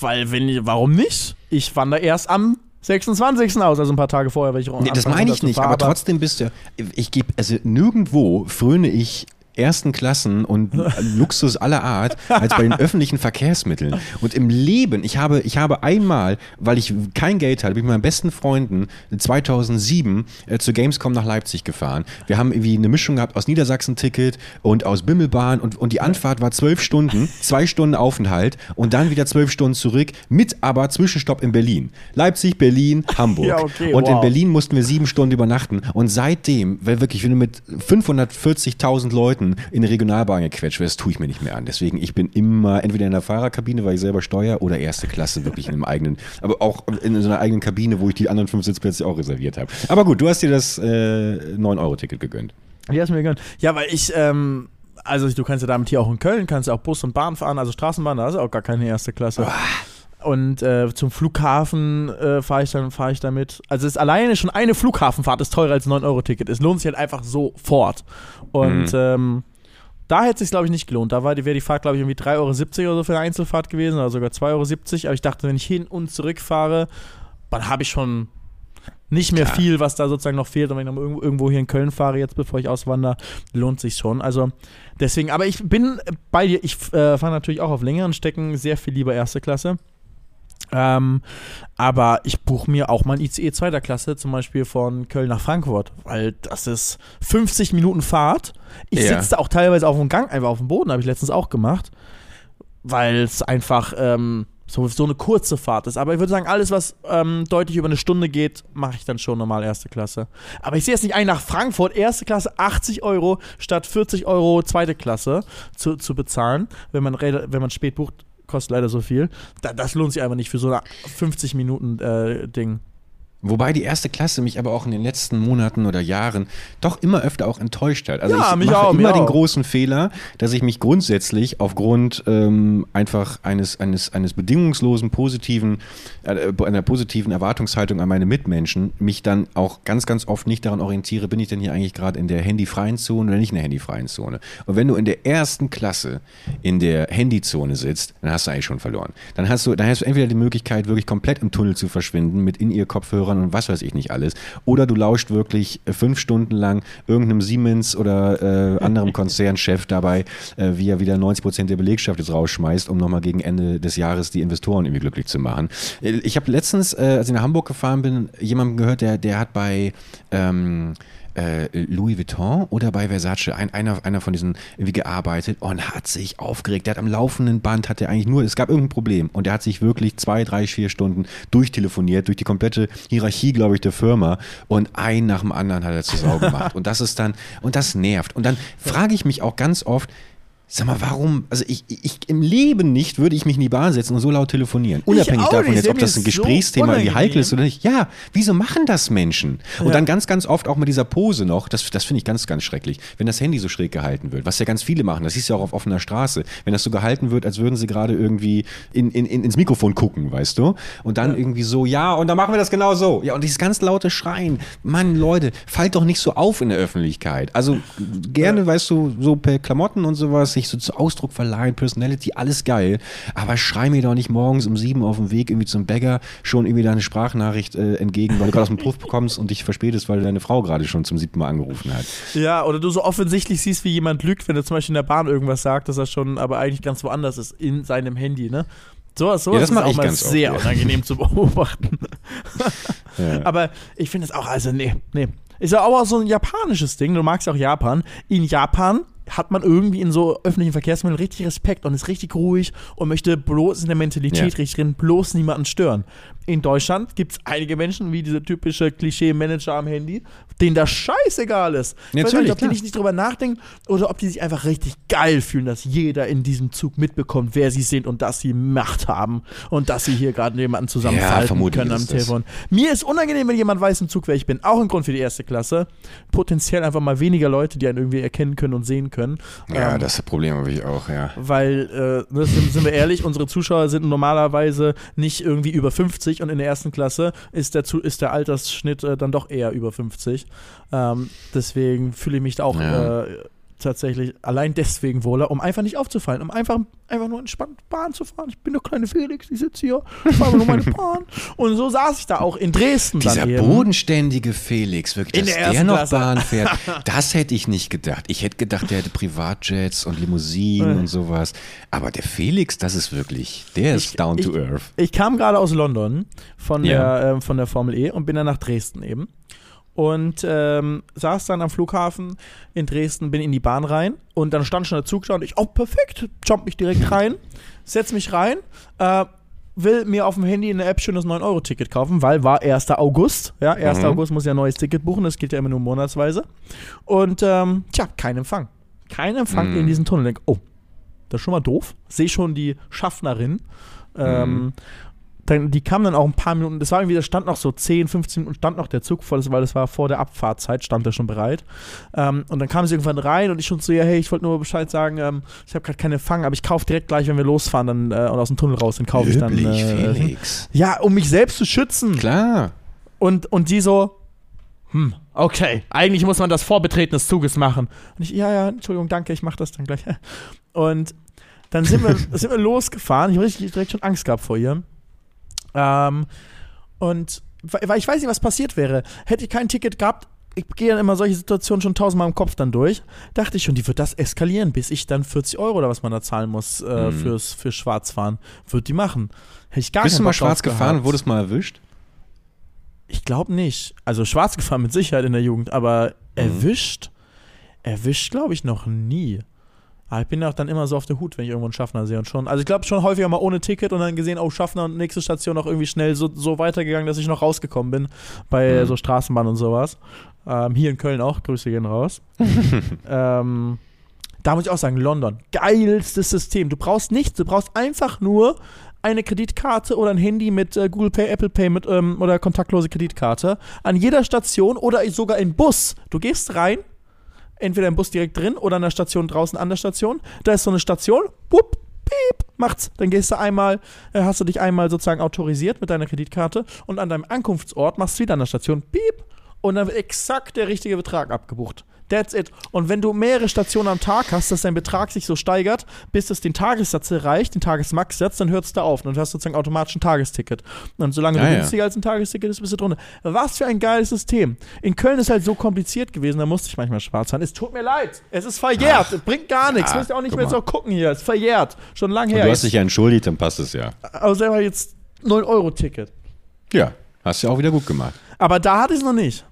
Weil, wenn ich, warum nicht? Ich wandere erst am 26. aus, also ein paar Tage vorher, weil ich Nee, das meine ich nicht, aber trotzdem bist du. Ich gebe, also nirgendwo fröne ich ersten Klassen und [LAUGHS] Luxus aller Art als bei den öffentlichen Verkehrsmitteln. Und im Leben, ich habe, ich habe einmal, weil ich kein Geld hatte, bin ich mit meinen besten Freunden 2007 äh, zur Gamescom nach Leipzig gefahren. Wir haben irgendwie eine Mischung gehabt aus Niedersachsen-Ticket und aus Bimmelbahn und, und die Anfahrt war zwölf Stunden, zwei Stunden Aufenthalt und dann wieder zwölf Stunden zurück mit aber Zwischenstopp in Berlin. Leipzig, Berlin, Hamburg. Ja, okay, und in wow. Berlin mussten wir sieben Stunden übernachten. Und seitdem, weil wirklich, wenn du mit 540.000 Leuten in eine Regionalbahn gequetscht wirst, tue ich mir nicht mehr an. Deswegen, ich bin immer entweder in der Fahrerkabine, weil ich selber steuere, oder erste Klasse wirklich in einem eigenen, aber auch in so einer eigenen Kabine, wo ich die anderen fünf Sitzplätze auch reserviert habe. Aber gut, du hast dir das äh, 9-Euro-Ticket gegönnt. Ja, ist mir gegönnt. Ja, weil ich, ähm, also du kannst ja damit hier auch in Köln, kannst ja auch Bus und Bahn fahren, also Straßenbahn, da ist auch gar keine erste Klasse. Und äh, zum Flughafen äh, fahre ich dann fahre ich damit. Also es ist alleine schon eine Flughafenfahrt ist teurer als ein 9-Euro-Ticket. Es lohnt sich halt einfach sofort. Und Mhm. ähm, da hätte es sich, glaube ich, nicht gelohnt. Da war die, wäre die Fahrt, glaube ich, irgendwie 3,70 Euro oder so für eine Einzelfahrt gewesen, oder sogar 2,70 Euro. Aber ich dachte, wenn ich hin und zurück fahre, dann habe ich schon nicht mehr viel, was da sozusagen noch fehlt. Und wenn ich noch irgendwo, hier in Köln fahre, jetzt bevor ich auswandere, lohnt sich schon. Also deswegen, aber ich bin bei dir. Ich äh, fahre natürlich auch auf längeren Strecken sehr viel lieber erste Klasse. Ähm, aber ich buche mir auch mal ein ICE zweiter Klasse, zum Beispiel von Köln nach Frankfurt, weil das ist 50 Minuten Fahrt. Ich Ja. sitze da auch teilweise auf dem Gang, einfach auf dem Boden, habe ich letztens auch gemacht, weil es einfach ähm, so, so eine kurze Fahrt ist. Aber ich würde sagen, alles, was ähm, deutlich über eine Stunde geht, mache ich dann schon normal erste Klasse. Aber ich sehe jetzt nicht ein, nach Frankfurt erste Klasse 80 Euro statt 40 Euro zweite Klasse zu, zu bezahlen, wenn man, wenn man spät bucht. Kostet leider so viel. Da, das lohnt sich einfach nicht für so ein 50 Minuten äh, Ding. Wobei die erste Klasse mich aber auch in den letzten Monaten oder Jahren doch immer öfter auch enttäuscht hat. Also Ja, ich mache auch, immer den auch. großen Fehler, dass ich mich grundsätzlich aufgrund ähm, einfach eines, eines, eines bedingungslosen positiven, äh, einer positiven Erwartungshaltung an meine Mitmenschen mich dann auch ganz, ganz oft nicht daran orientiere, bin ich denn hier eigentlich gerade in der handyfreien Zone oder nicht in der handyfreien Zone. Und wenn du in der ersten Klasse in der Handyzone sitzt, dann hast du eigentlich schon verloren. Dann hast du, dann hast du entweder die Möglichkeit, wirklich komplett im Tunnel zu verschwinden mit in ihr Kopfhörern und was weiß ich nicht alles. Oder du lauscht wirklich äh, fünf Stunden lang irgendeinem Siemens oder äh, anderem Konzernchef dabei, äh, wie er wieder 90 Prozent der Belegschaft jetzt rausschmeißt, um nochmal gegen Ende des Jahres die Investoren irgendwie glücklich zu machen. Äh, Ich habe letztens, äh, als ich nach Hamburg gefahren bin, jemanden gehört, der, der hat bei ähm, äh, Louis Vuitton oder bei Versace, ein, einer, einer von diesen irgendwie gearbeitet und hat sich aufgeregt. Der hat am laufenden Band, hat er eigentlich nur, es gab irgendein Problem und der hat sich wirklich zwei, drei, vier Stunden durchtelefoniert, durch die komplette Hierarchie, glaube ich, der Firma und ein nach dem anderen hat er zu Sau gemacht. [LAUGHS] und das ist dann, und das nervt. Und dann frage ich mich auch ganz oft, Sag mal, warum? Also ich, ich im Leben nicht würde ich mich in die Bahn setzen und so laut telefonieren. Unabhängig davon jetzt, ob das ein so Gesprächsthema irgendwie heikel unangenehm. ist oder nicht. Ja, wieso machen das Menschen? Und Ja. dann ganz, ganz oft auch mit dieser Pose noch, das, das finde ich ganz, ganz schrecklich, wenn das Handy so schräg gehalten wird, was ja ganz viele machen, das ist ja auch auf offener Straße, wenn das so gehalten wird, als würden sie gerade irgendwie in, in, in, ins Mikrofon gucken, weißt du? Und dann irgendwie so, ja, und dann machen wir das genau so. Ja, und dieses ganz laute Schreien, Mann, Leute, fallt doch nicht so auf in der Öffentlichkeit. Also gerne, weißt du, so per Klamotten und sowas, sich so zu Ausdruck verleihen, Personality, alles geil, aber schrei mir doch nicht morgens um sieben auf dem Weg irgendwie zum Bäcker schon irgendwie deine Sprachnachricht äh, entgegen, weil du gerade aus dem Puff bekommst und dich verspätest, weil deine Frau gerade schon zum siebten Mal angerufen hat. Ja, oder du so offensichtlich siehst, wie jemand lügt, wenn er zum Beispiel in der Bahn irgendwas sagt, dass er schon aber eigentlich ganz woanders ist, in seinem Handy, ne? Sowas, sowas Ja, das ist auch mal ganz oft, sehr ja. unangenehm zu beobachten. [LAUGHS] Ja. Aber ich finde es auch, also nee, nee. Ist ja auch so ein japanisches Ding, du magst ja auch Japan. In Japan hat man irgendwie in so öffentlichen Verkehrsmitteln richtig Respekt und ist richtig ruhig und möchte bloß in der Mentalität Ja. richtig drin, bloß niemanden stören. In Deutschland gibt es einige Menschen, wie diese typische Klischee-Manager am Handy, denen das scheißegal ist. Ich weiß Natürlich, nicht, ob die klar. nicht, nicht drüber nachdenken oder ob die sich einfach richtig geil fühlen, dass jeder in diesem Zug mitbekommt, wer sie sind und dass sie Macht haben und dass sie hier gerade jemanden zusammenfalten vermutlich können am ist das. Telefon. Mir ist unangenehm, wenn jemand weiß im Zug, wer ich bin. Auch ein Grund für die erste Klasse. Potenziell einfach mal weniger Leute, die einen irgendwie erkennen können und sehen können. Ja, Ähm, das Problem habe ich auch, ja. weil, äh, ne, sind, sind wir ehrlich, unsere Zuschauer sind normalerweise nicht irgendwie über 50 und in der ersten Klasse ist der, ist der Altersschnitt äh, dann doch eher über 50. Ähm, deswegen fühle ich mich da auch Ja. äh, tatsächlich allein deswegen wohler, um einfach nicht aufzufallen, um einfach, einfach nur entspannt Bahn zu fahren. Ich bin der kleine Felix, ich sitze hier, fahre nur meine Bahn. [LAUGHS] Und so saß ich da auch in Dresden Dieser dann eben. bodenständige Felix, wirklich, In dass der der, noch Klasse. Bahn fährt, [LAUGHS] das hätte ich nicht gedacht. Ich hätte gedacht, der hätte Privatjets und Limousinen Äh. und sowas. Aber der Felix, das ist wirklich, der ist Ich- down to ich- earth. Ich kam gerade aus London von, Ja. der, ähm, von der Formel E und bin dann nach Dresden eben. Und ähm, saß dann am Flughafen in Dresden, bin in die Bahn rein und dann stand schon der Zug da und ich, oh perfekt, jump mich direkt [LAUGHS] rein, setz mich rein, äh, will mir auf dem Handy in der App schon das 9-Euro-Ticket kaufen, weil war 1. August. Ja, 1. Mhm. August muss ja ein neues Ticket buchen, das geht ja immer nur monatsweise. Und ähm, tja, kein Empfang. Kein Empfang Mhm. in diesem Tunnel. Denk, oh, das ist schon mal doof. Sehe schon die Schaffnerin. Ähm, dann, die kam dann auch ein paar Minuten, das war irgendwie, da stand noch so 10, 15 Minuten, stand noch der Zug vor, weil das war vor der Abfahrtzeit, stand er schon bereit. Ähm, und dann kam sie irgendwann rein und ich schon so, ja, hey, ich wollte nur Bescheid sagen, ähm, ich habe gerade keine Empfang, aber ich kaufe direkt gleich, wenn wir losfahren dann, äh, und aus dem Tunnel raus, dann kaufe ich dann. Äh, Felix. ja, um mich selbst zu schützen. Klar. Und, und die so, hm, okay, eigentlich muss man das vor Betreten des Zuges machen. Und ich, ja, ja, Entschuldigung, danke, ich mache das dann gleich. [LAUGHS] Und dann sind wir, [LAUGHS] sind wir losgefahren. Ich habe richtig- direkt schon Angst gehabt vor ihr. Ähm, und weil ich weiß nicht, was passiert wäre. Hätte ich kein Ticket gehabt, ich gehe dann immer solche Situationen schon tausendmal im Kopf dann durch, dachte ich schon, die wird das eskalieren, bis ich dann 40 Euro oder was man da zahlen muss äh, Mhm. fürs, fürs Schwarzfahren. Wird die machen. Hätte ich gar Bist du mal schwarz gefahren, gehabt. wurdest mal erwischt? Ich glaube nicht. Also schwarz [LAUGHS] gefahren mit Sicherheit in der Jugend, aber erwischt, erwischt glaube ich noch nie. Aber ich bin auch dann immer so auf der Hut, wenn ich irgendwo einen Schaffner sehe und schon. Also ich glaube schon häufiger mal ohne Ticket und dann gesehen, oh Schaffner und nächste Station auch irgendwie schnell so, so weitergegangen, dass ich noch rausgekommen bin bei Mhm. so Straßenbahn und sowas. Ähm, hier in Köln auch, Grüße gehen raus. [LAUGHS] ähm, da muss ich auch sagen, London, geilstes System. Du brauchst nichts, du brauchst einfach nur eine Kreditkarte oder ein Handy mit äh, Google Pay, Apple Pay mit, ähm, oder kontaktlose Kreditkarte an jeder Station oder sogar im Bus. Du gehst rein, entweder im Bus direkt drin oder an der Station draußen an der Station. Da ist so eine Station, wupp, piep, macht's. Dann gehst du einmal, äh, hast du dich einmal sozusagen autorisiert mit deiner Kreditkarte und an deinem Ankunftsort machst du wieder an der Station, piep, und dann wird exakt der richtige Betrag abgebucht. That's it. Und wenn du mehrere Stationen am Tag hast, dass dein Betrag sich so steigert, bis es den Tagessatz erreicht, den Tagesmaxsatz, dann hört es da auf. Und du hast sozusagen automatisch ein Tagesticket. Und solange Ja, du ja. günstiger als ein Tagesticket ist, bist du drunter. Was für ein geiles System. In Köln ist halt so kompliziert gewesen, da musste ich manchmal schwarz fahren. Es tut mir leid. Es ist verjährt. Es bringt gar nichts. ja, Müsst ihr auch nicht mehr so gucken hier. Es ist verjährt. Schon lange Und her. du hast dich ja entschuldigt, dann passt es ja. aber selber jetzt 9-Euro-Ticket. Ja, hast ja auch wieder gut gemacht. Aber da hatte ich es noch nicht.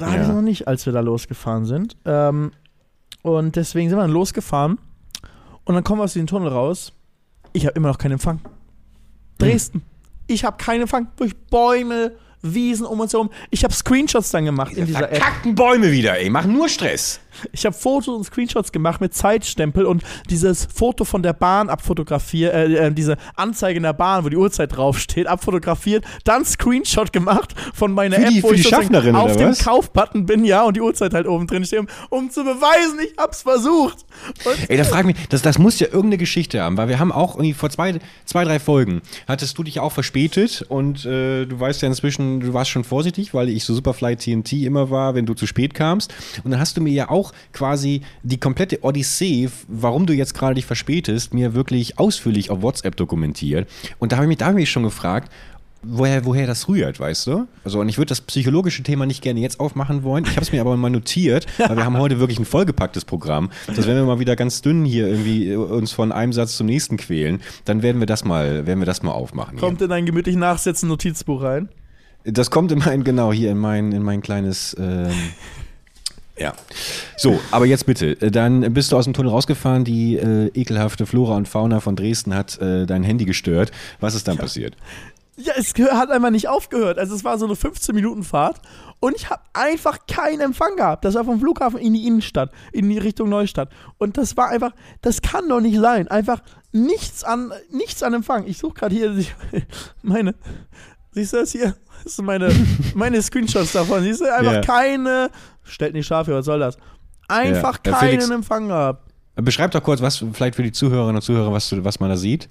Da hatte ich es Ja. noch nicht, als wir da losgefahren sind. Ähm, und deswegen sind wir dann losgefahren. Und dann kommen wir aus dem Tunnel raus. Ich habe immer noch keinen Empfang. Dresden. Ich habe keinen Empfang. Durch Bäume, Wiesen um uns herum. Ich habe Screenshots dann gemacht in dieser App. Verkackten Bäume wieder, ey, machen nur Stress. Ich habe Fotos und Screenshots gemacht mit Zeitstempel und dieses Foto von der Bahn abfotografiert, äh, äh, diese Anzeige in der Bahn, wo die Uhrzeit draufsteht, abfotografiert, dann Screenshot gemacht von meiner Für App, die- wo ich die auf dem? Kaufbutton bin, ja, und die Uhrzeit halt oben drin steht, um, um zu beweisen, ich hab's versucht. Und Ey, da frag mich, das, das muss ja irgendeine Geschichte haben, weil wir haben auch irgendwie vor zwei, zwei drei Folgen, hattest du dich auch verspätet und äh, du weißt ja inzwischen, du warst schon vorsichtig, weil ich so Superfly TNT immer war, wenn du zu spät kamst. Und dann hast du mir ja auch quasi die komplette Odyssee, warum du jetzt gerade dich verspätest, mir wirklich ausführlich auf WhatsApp dokumentiert. Und da habe ich mich, da hab ich mich schon gefragt, woher, woher das rührt, weißt du? Also, und ich würde das psychologische Thema nicht gerne jetzt aufmachen wollen. Ich habe es mir aber mal notiert, weil wir haben heute wirklich ein vollgepacktes Programm. Das wenn wir mal wieder ganz dünn hier irgendwie äh, uns von einem Satz zum nächsten quälen, dann werden wir das mal, werden wir das mal aufmachen. hier. kommt in ein gemütlich nachsetzen Notizbuch rein. Das kommt in mein, genau, hier in mein, in mein kleines, ähm, Ja. So, aber jetzt bitte. äh, Dann bist du aus dem Tunnel rausgefahren, die äh, ekelhafte Flora und Fauna von Dresden hat äh, dein Handy gestört. Was ist dann passiert? Ja, es hat einfach nicht aufgehört. Also es war so eine 15 Minuten Fahrt und ich habe einfach keinen Empfang gehabt. Das war vom Flughafen in die Innenstadt, in die Richtung Neustadt. Und das war einfach, das kann doch nicht sein. Einfach nichts an, nichts an Empfang. Ich suche gerade hier [LAUGHS] meine, siehst du das hier? Das sind meine, [LAUGHS] meine Screenshots davon. Siehst du? Einfach Ja. keine, stellt nicht scharf hier, was soll das? Einfach Ja, keinen Felix- Empfang gehabt. Beschreib doch kurz, was vielleicht für die Zuhörerinnen und Zuhörer, was, was man da sieht.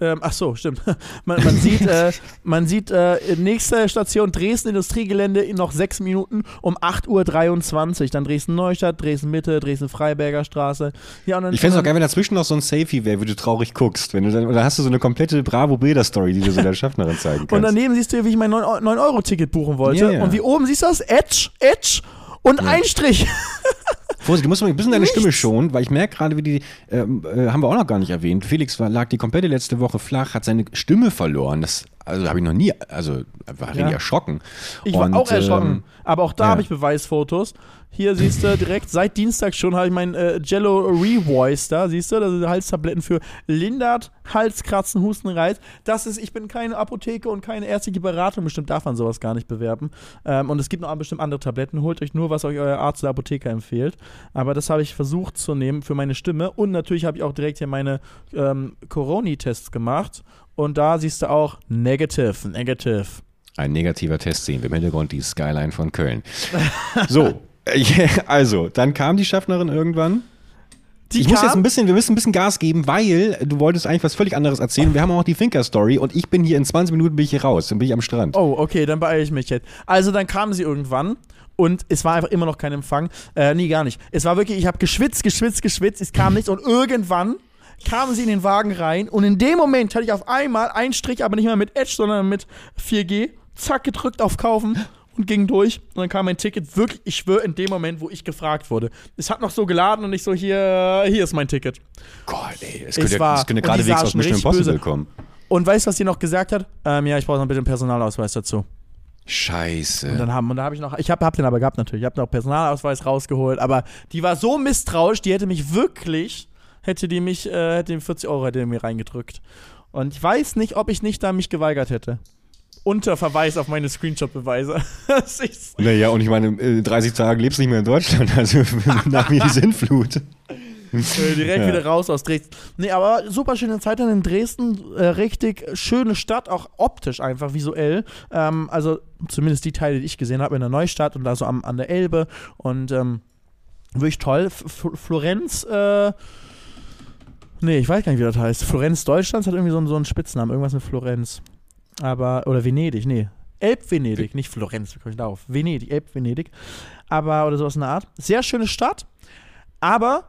Ähm, ach so, stimmt. [LAUGHS] Man, man sieht, äh, man sieht äh, nächste Station Dresden Industriegelände in noch sechs Minuten um 8.23 Uhr. Dann Dresden Neustadt, Dresden Mitte, Dresden Freiberger Straße. Ja, und dann, Ich fände es auch und geil, wenn dazwischen noch so ein Selfie wäre, wie du traurig guckst. Wenn du dann, oder hast du so eine komplette Bravo-Bilder-Story, die du so der Schaffnerin zeigen [LAUGHS] Und kannst. daneben siehst du, wie ich mein 9-Euro-Ticket buchen wollte. Ja, ja. Und wie oben siehst du das? Edge, Edge und ein Strich. [LAUGHS] Vorsicht, du musst mal ein bisschen deine Nichts. Stimme schonen, weil ich merke gerade, wie die, ähm, äh, haben wir auch noch gar nicht erwähnt. Felix war, lag die komplette letzte Woche flach, hat seine Stimme verloren. Das, also habe ich noch nie, also war richtig erschrocken. Ich war Und, auch erschrocken. ähm, aber auch da ja. habe ich Beweisfotos. Hier siehst du direkt, seit Dienstag schon habe ich mein äh, Jello Revoice da, siehst du? Das sind Halstabletten für Lindert, Halskratzen, Hustenreiz. Das ist, ich bin keine Apotheke und keine ärztliche Beratung, bestimmt darf man sowas gar nicht bewerben. Ähm, und es gibt noch bestimmt andere Tabletten. Holt euch nur, was euch euer Arzt oder Apotheker empfiehlt. Aber das habe ich versucht zu nehmen für meine Stimme. Und natürlich habe ich auch direkt hier meine ähm, Coroni-Tests gemacht. Und da siehst du auch negative, negative. Ein negativer Test sehen wir im Hintergrund, die Skyline von Köln. So, [LAUGHS] also, dann kam die Schaffnerin irgendwann. Die ich muss kam- jetzt ein bisschen, wir müssen ein bisschen Gas geben, weil du wolltest eigentlich was völlig anderes erzählen. Wir haben auch noch die Finker-Story und ich bin hier in 20 Minuten bin ich hier raus, dann bin ich am Strand. Oh, okay, dann beeile ich mich jetzt. Also dann kam sie irgendwann und es war einfach immer noch kein Empfang. Äh, nee, gar nicht. Es war wirklich, ich habe geschwitzt, geschwitzt, geschwitzt, es kam nichts und irgendwann kamen sie in den Wagen rein und in dem Moment hatte ich auf einmal einen Strich, aber nicht mehr mit Edge, sondern mit 4G, zack, gedrückt auf Kaufen und ging durch und dann kam mein Ticket wirklich, ich schwöre, in dem Moment, wo ich gefragt wurde. Es hat noch so geladen und ich so, hier, hier ist mein Ticket. Gott, ey, es könnte, war- es könnte und geradewegs aus Mission Impossible böse. kommen. Und weißt du, was sie noch gesagt hat? Ähm, ja, ich brauche noch bitte einen Personalausweis dazu. Und Scheiße. dann haben, und da habe ich noch, ich habe hab den aber gehabt natürlich, ich habe noch Personalausweis rausgeholt, aber die war so misstrauisch, die hätte mich wirklich, hätte die mich, äh, hätte die 40 Euro hätte mir reingedrückt. Und ich weiß nicht, ob ich nicht da mich geweigert hätte. Unter Verweis auf meine Screenshot-Beweise. [LAUGHS] Naja, und ich meine, in 30 Tagen lebst du nicht mehr in Deutschland, also [LAUGHS] nach mir die Sinnflut. Äh, direkt Ja. wieder raus aus Dresden. Nee, aber super schöne Zeit dann in Dresden. Äh, richtig schöne Stadt, auch optisch einfach, visuell. Ähm, also zumindest die Teile, die ich gesehen habe in der Neustadt und da so am, an der Elbe. Und ähm, wirklich toll. F Florenz, äh, nee, ich weiß gar nicht, wie das heißt. Florenz Deutschlands hat irgendwie so, einen- so einen Spitznamen, irgendwas mit Florenz. Aber, oder Venedig, nee. Elb-Venedig, nicht Florenz, wie komme ich darauf? Venedig, Elb-Venedig. Aber, oder sowas in der Art. Sehr schöne Stadt, aber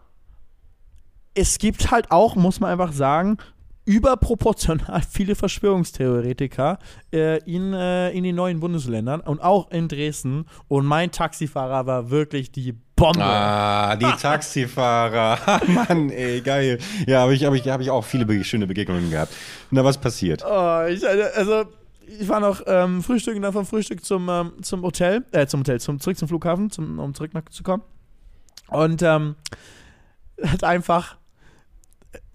es gibt halt auch, muss man einfach sagen, überproportional [LAUGHS] viele Verschwörungstheoretiker äh, in, äh, in den neuen Bundesländern und auch in Dresden. Und mein Taxifahrer war wirklich die Bombe. Ah, die [LAUGHS] Taxifahrer. [LAUGHS] Mann, ey, geil. Ja, habe ich, hab ich, hab ich auch viele be schöne Begegnungen gehabt. Na, was passiert? Oh, ich, also, ich war noch ähm, frühstücken, dann vom Frühstück zum, ähm, zum Hotel, äh, zum Hotel, zum, zurück zum Flughafen, zum, um zurück nach, zu kommen. Und ähm, hat einfach,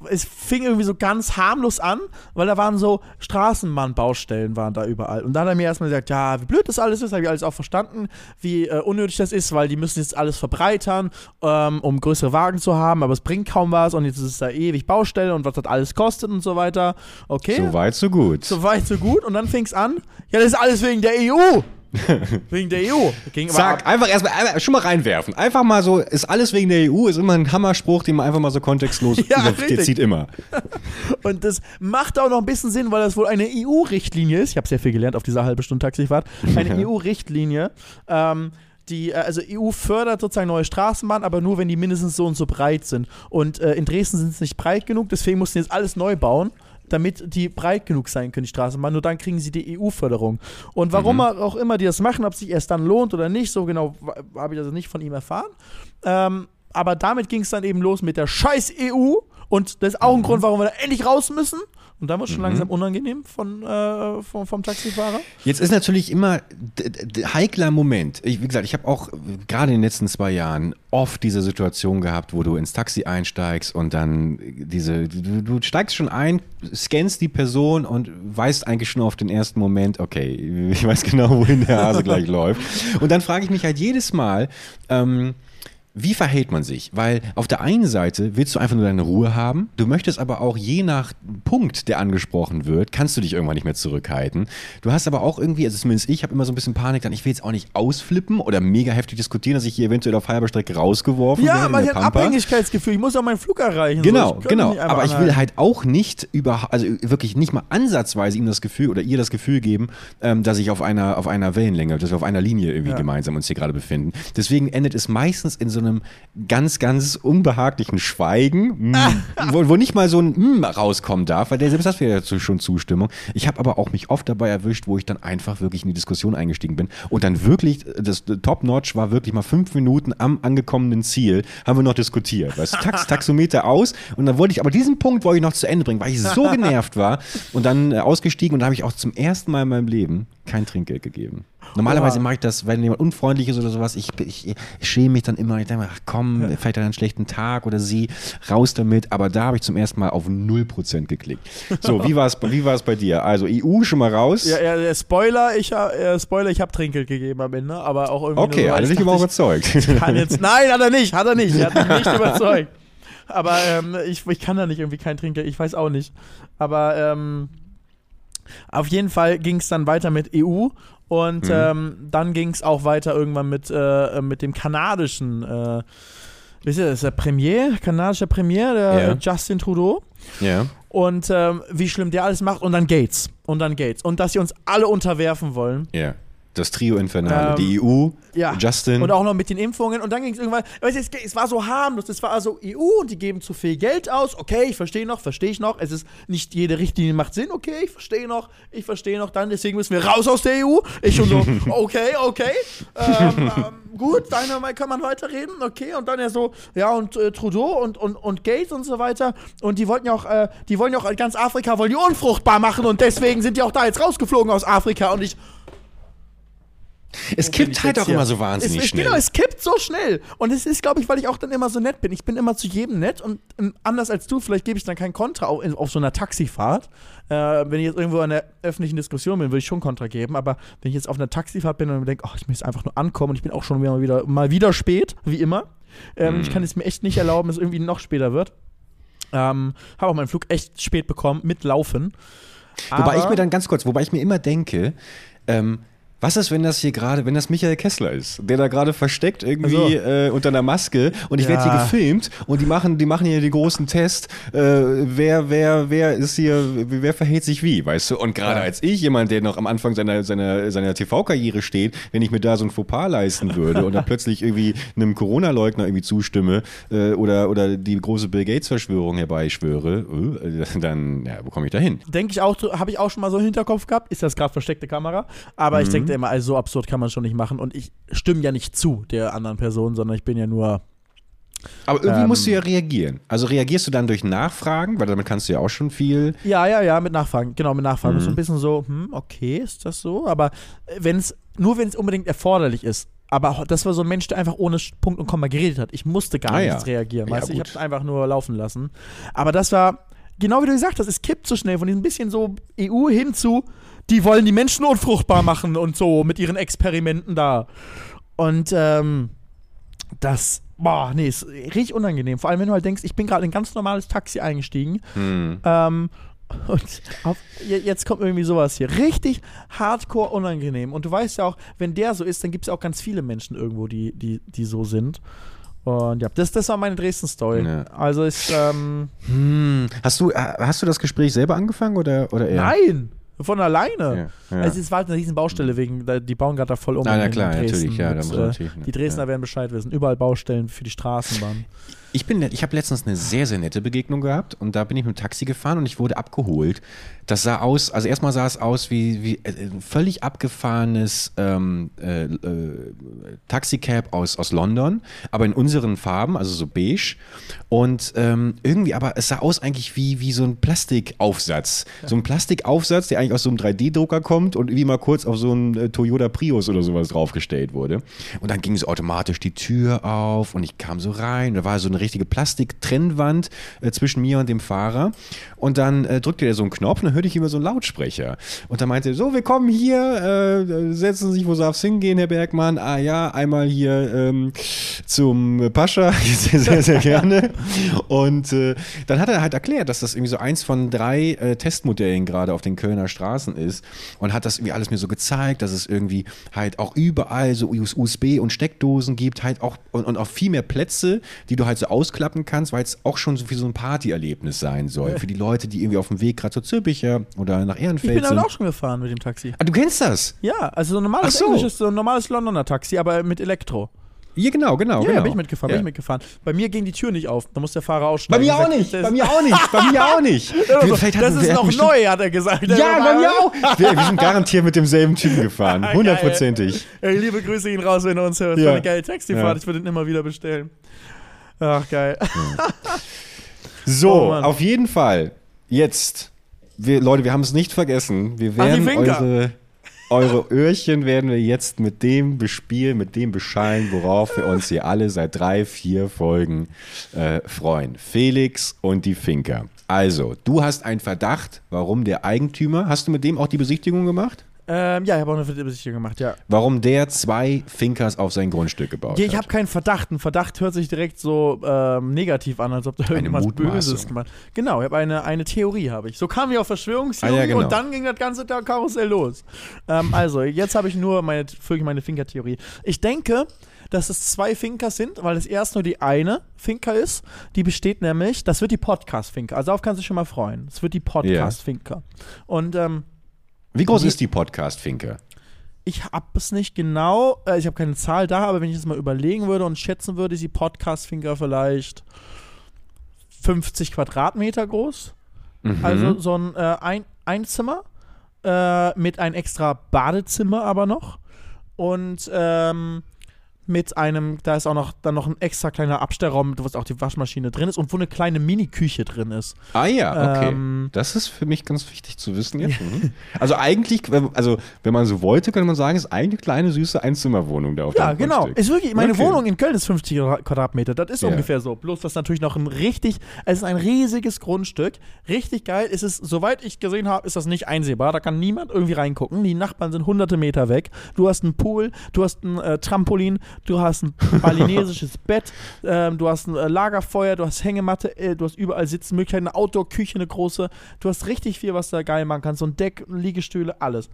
es fing irgendwie so ganz harmlos an, weil da waren so Straßenbahnbaustellen waren da überall. Und dann hat er mir erstmal gesagt, ja, wie blöd das alles ist, habe ich alles auch verstanden, wie äh, unnötig das ist, weil die müssen jetzt alles verbreitern, ähm, um größere Wagen zu haben, aber es bringt kaum was und jetzt ist es da ewig Baustelle und was das alles kostet und so weiter. Okay. So weit, so gut. So weit, so gut. Und dann fing es an. Ja, das ist alles wegen der EU. [LAUGHS] wegen der EU. Ging ab- einfach erstmal schon mal reinwerfen. Einfach mal so, ist alles wegen der EU, ist immer ein Hammerspruch, den man einfach mal so kontextlos [LAUGHS] Ja, der zieht immer. [LAUGHS] Und das macht auch noch ein bisschen Sinn, weil das wohl eine EU-Richtlinie ist. Ich habe sehr viel gelernt auf dieser halbe Stunde Taxifahrt. Eine EU-Richtlinie. Ähm, die, äh, also EU fördert sozusagen neue Straßenbahnen, aber nur, wenn die mindestens so und so breit sind. Und äh, in Dresden sind es nicht breit genug, deswegen mussten jetzt alles neu bauen, damit die breit genug sein können, die Straßenbahnen. Nur dann kriegen sie die EU-Förderung. Und warum auch immer die das machen, ob sich erst dann lohnt oder nicht, so genau habe ich also nicht von ihm erfahren. Ähm, aber damit ging es dann eben los mit der scheiß EU. Und das ist auch ein Grund, warum wir da endlich raus müssen. Und dann wird es schon langsam unangenehm von, äh, vom, vom Taxifahrer. Jetzt ist natürlich immer heikler Moment. Ich, wie gesagt, ich habe auch gerade in den letzten zwei Jahren oft diese Situation gehabt, wo du ins Taxi einsteigst und dann diese, du, du steigst schon ein, scannst die Person und weißt eigentlich schon auf den ersten Moment, okay, ich weiß genau, wohin der Hase gleich [LAUGHS] läuft. Und dann frage ich mich halt jedes Mal, ähm, wie verhält man sich? Weil auf der einen Seite willst du einfach nur deine Ruhe haben, du möchtest aber auch je nach Punkt, der angesprochen wird, kannst du dich irgendwann nicht mehr zurückhalten. Du hast aber auch irgendwie, also zumindest ich, habe immer so ein bisschen Panik, dann ich will jetzt auch nicht ausflippen oder mega heftig diskutieren, dass ich hier eventuell auf halber Strecke rausgeworfen Ja, werde habe ein Pampa. Abhängigkeitsgefühl. Ich muss auch meinen Flug erreichen. Genau, so. Genau. einfach Aber ich will halt auch nicht über, also wirklich nicht mal ansatzweise ihm das Gefühl oder ihr das Gefühl geben, ähm, dass ich auf einer, auf einer Wellenlänge, dass wir auf einer Linie irgendwie Ja. gemeinsam uns hier gerade befinden. Deswegen endet es meistens in so einem ganz, ganz unbehaglichen Schweigen, mm, wo, wo nicht mal so ein mm rauskommen darf, weil der selbst das wäre ja schon Zustimmung. Ich habe aber auch mich oft dabei erwischt, wo ich dann einfach wirklich in die Diskussion eingestiegen bin und dann wirklich, das Top-Notch war wirklich mal fünf Minuten am angekommenen Ziel, haben wir noch diskutiert. Weißt du, Tax, [LAUGHS] Taxometer aus und dann wollte ich, aber diesen Punkt wollte ich noch zu Ende bringen, weil ich so [LAUGHS] genervt war und dann äh, ausgestiegen und da habe ich auch zum ersten Mal in meinem Leben kein Trinkgeld gegeben. Normalerweise mache ich das, wenn jemand unfreundlich ist oder sowas, ich, ich, ich schäme mich dann immer, ich denke mir, ach komm, vielleicht hat er einen schlechten Tag oder sie, raus damit, aber da habe ich zum ersten Mal auf 0% geklickt. So, wie war es wie war's bei dir? Also EU schon mal raus? Ja, ja, Spoiler, ich habe äh, Spoiler, ich habe Trinkgeld gegeben am Ende, aber auch irgendwie okay, nur, hat er ich dich aber überzeugt. [LAUGHS] kann jetzt, nein, hat er nicht, hat er nicht, er hat mich nicht [LAUGHS] überzeugt. Aber ähm, ich, ich kann da nicht irgendwie kein Trinkgeld, ich weiß auch nicht. Aber ähm, auf jeden Fall ging es dann weiter mit EU und Mhm. ähm, dann ging es auch weiter irgendwann mit, äh, mit dem kanadischen, äh, wisst ihr, das ist der Premier, kanadischer Premier, der äh, Justin Trudeau. ja. Und ähm, wie schlimm der alles macht und dann Gates. Und dann Gates. Und dass sie uns alle unterwerfen wollen. Ja. Das Trio Infernale, Ähm, die EU, Ja. Justin. Und auch noch mit den Impfungen. Und dann ging es irgendwann, weißt du, es, es war so harmlos. Es war also EU und die geben zu viel Geld aus. Okay, ich verstehe noch, verstehe ich noch. Es ist nicht jede Richtlinie macht Sinn. Okay, ich verstehe noch, ich verstehe noch. Dann deswegen müssen wir raus aus der EU. Ich schon so, [LAUGHS] okay, okay. Ähm, ähm, gut, dann kann man weiterreden. Okay, und dann er so, ja, und äh, Trudeau und, und, und Gates und so weiter. Und die wollten ja auch, äh, die wollen ja auch ganz Afrika, wollen die unfruchtbar machen. Und deswegen sind die auch da jetzt rausgeflogen aus Afrika. Und ich, es kippt halt auch hier? immer so wahnsinnig es, es, schnell. Genau, es kippt so schnell. Und es ist, glaube ich, weil ich auch dann immer so nett bin. Ich bin immer zu jedem nett und ähm, anders als du, vielleicht gebe ich dann kein Kontra auf, auf so einer Taxifahrt. Äh, wenn ich jetzt irgendwo in einer öffentlichen Diskussion bin, würde ich schon Kontra geben. Aber wenn ich jetzt auf einer Taxifahrt bin und mir denke, oh, ich möchte einfach nur ankommen und ich bin auch schon mal wieder, mal wieder spät, wie immer. Ähm, Mhm. Ich kann es mir echt nicht erlauben, dass es irgendwie noch später wird. Ähm, Habe auch meinen Flug echt spät bekommen, mit Laufen. Wobei ich mir dann ganz kurz, wobei ich mir immer denke, ähm, was ist, wenn das hier gerade, wenn das Michael Kessler ist, der da gerade versteckt irgendwie so. äh, unter einer Maske und ich werde hier Ja. gefilmt und die machen, die machen hier den großen Test, äh, wer, wer, wer ist hier, wer verhält sich wie, weißt du? Und gerade Ja. als ich, jemand, der noch am Anfang seiner, seiner, seiner TV-Karriere steht, wenn ich mir da so ein Fauxpas leisten würde und dann plötzlich irgendwie einem Corona-Leugner irgendwie zustimme äh, oder, oder die große Bill Gates-Verschwörung herbeischwöre, äh, dann, ja, wo komme ich da hin? denke ich auch, habe ich auch schon mal so im Hinterkopf gehabt, ist das gerade versteckte Kamera. Aber ich Mhm. Denke immer, also so absurd kann man schon nicht machen. Und ich stimme ja nicht zu der anderen Person, sondern ich bin ja nur. Aber irgendwie Ähm, musst du ja reagieren. Also reagierst du dann durch Nachfragen, weil damit kannst du ja auch schon viel. Ja, ja, ja, mit Nachfragen. Genau, mit Nachfragen. Mhm. Ist so ein bisschen so, hm, okay, ist das so? Aber wenn es, nur wenn es unbedingt erforderlich ist. Aber das war so ein Mensch, der einfach ohne Punkt und Komma geredet hat. Ich musste gar Ah, ja. nichts reagieren, Ja, weißt du? Ich habe es einfach nur laufen lassen. Aber das war, genau wie du gesagt hast, es kippt so schnell von diesem bisschen so EU hin zu, die wollen die Menschen unfruchtbar machen und so mit ihren Experimenten da. Und ähm, das, boah, nee, ist richtig unangenehm. Vor allem, wenn du halt denkst, ich bin gerade in ein ganz normales Taxi eingestiegen. Hm. Ähm, und auf, je- jetzt kommt irgendwie sowas hier. Richtig hardcore unangenehm. Und du weißt ja auch, wenn der so ist, dann gibt es auch ganz viele Menschen irgendwo, die, die, die so sind. Und ja, das, das war meine Dresden-Story. Ja. Also ist, ähm, Hm. Hast du, hast du das Gespräch selber angefangen oder, oder eher? nein, von alleine. Ja, ja. Also es war halt eine riesen Baustelle wegen, die bauen gerade da voll um. Na in klar, natürlich, ja, da muss äh, natürlich, ne, Die Dresdner werden Bescheid wissen. Überall Baustellen für die Straßenbahn. [LAUGHS] Ich, bin, ich habe letztens eine sehr, sehr nette Begegnung gehabt und da bin ich mit dem Taxi gefahren und ich wurde abgeholt. Das sah aus, also erstmal sah es aus wie, wie äh, ein völlig abgefahrenes ähm, äh, äh, Taxicab aus, aus London, aber in unseren Farben, also so beige. Und ähm, irgendwie, aber es sah aus eigentlich wie, wie so ein Plastikaufsatz. So ein Plastikaufsatz, der eigentlich aus so einem 3D-Drucker kommt und wie mal kurz auf so einen äh, Toyota Prius oder sowas draufgestellt wurde. Und dann ging so automatisch die Tür auf und ich kam so rein. Da war so richtige Plastiktrennwand äh, zwischen mir und dem Fahrer. Und dann äh, drückte er so einen Knopf und dann hörte ich immer so einen Lautsprecher. Und dann meinte er, so, wir kommen hier, äh, setzen Sie sich, wo darf es hingehen, Herr Bergmann? Ah ja, einmal hier ähm, zum Pascha, [LAUGHS] sehr, sehr, sehr gerne. Und äh, dann hat er halt erklärt, dass das irgendwie so eins von drei äh, Testmodellen gerade auf den Kölner Straßen ist und hat das irgendwie alles mir so gezeigt, dass es irgendwie halt auch überall so USB und Steckdosen gibt, halt auch und, und auch viel mehr Plätze, die du halt so ausklappen kannst, weil es auch schon so wie so ein Partyerlebnis sein soll. Für die Leute, die irgendwie auf dem Weg gerade zur Zülpicher oder nach Ich Ehrenfeld bin sind. aber auch schon gefahren mit dem Taxi. ah, du kennst das? Ja, also so ein normales so. englisches, so ein normales Londoner Taxi, aber mit Elektro. Ja, genau, genau. Ja, genau. bin ich mitgefahren, Ja. bin ich mitgefahren. Bei mir ging die Tür nicht auf, da muss der Fahrer Bei aussteigen. mir auch nicht, bei mir auch nicht, bei mir auch nicht. [LAUGHS] Also, das ist noch neu, hat er gesagt. Ja, bei mir auch. Wir, wir sind garantiert mit demselben Typen gefahren. [LAUGHS] Geil. Hundertprozentig. Liebe Grüße ihn raus, wenn er uns hört. Das Ja. war eine geile Taxifahrt, ich würde ihn immer wieder bestellen. Ach, geil. [LAUGHS] So, Oh, auf jeden Fall. Jetzt. Wir, Leute, wir haben es nicht vergessen. Wir werden eure, eure Öhrchen werden wir jetzt mit dem bespielen, mit dem beschallen, worauf wir uns hier alle seit drei, vier Folgen äh, freuen. Felix und die Finker. Also, du hast einen Verdacht, warum der Eigentümer, hast du mit dem auch die Besichtigung gemacht? Ähm, ja, ich habe auch eine Besichtigung gemacht, ja. Warum der zwei Finkers auf sein Grundstück gebaut Ja, ich habe keinen Verdacht. Ein Verdacht hört sich direkt so ähm, negativ an, als ob da irgendwas. Böses gemacht Genau, ich habe eine, eine Theorie, habe ich. So kamen wir auf Verschwörungstheorie Ah, ja, genau. und dann ging das ganze Tag Karussell los. Ähm, also, jetzt habe ich nur meine, wirklich meine Finker-Theorie. Ich denke, dass es zwei Finkers sind, weil es erst nur die eine Finker ist. Die besteht nämlich, das wird die Podcast-Finker. Also darauf kannst du dich schon mal freuen. Es wird die Podcast-Finker. Und ähm, Wie groß ist die Podcast-Finke? ich habe es nicht genau, äh, ich habe keine Zahl da, aber wenn ich es mal überlegen würde und schätzen würde, ist die Podcast-Finger vielleicht 50 Quadratmeter groß. Mhm. Also so ein, äh, ein Einzimmer äh, mit ein extra Badezimmer aber noch. Und ähm, mit einem, da ist auch noch dann noch ein extra kleiner Abstellraum, wo auch die Waschmaschine drin ist und wo eine kleine Mini-Küche drin ist. Ah ja, okay. Ähm, das ist für mich ganz wichtig zu wissen jetzt. [LAUGHS] Mhm. Also eigentlich, wenn- also wenn man so wollte, könnte man sagen, es ist eigentlich eine kleine süße Einzimmerwohnung da auf Ja, deinem genau. Grundstück. Ist wirklich, meine Okay. Wohnung in Köln ist 50 Quadra- Quadratmeter. Das ist Ja. ungefähr so. Bloß das natürlich noch ein richtig, es ist ein riesiges Grundstück. Richtig geil. Es ist, soweit ich gesehen habe, ist das nicht einsehbar. Da kann niemand irgendwie reingucken. Die Nachbarn sind hunderte Meter weg. Du hast einen Pool, du hast ein äh, Trampolin, du hast ein [LAUGHS] balinesisches Bett, ähm, du hast ein äh, Lagerfeuer, du hast Hängematte, äh, du hast überall Sitzmöglichkeiten, eine Outdoor-Küche, eine große. Du hast richtig viel, was da geil machen kannst. So ein Deck, Liegestühle, alles.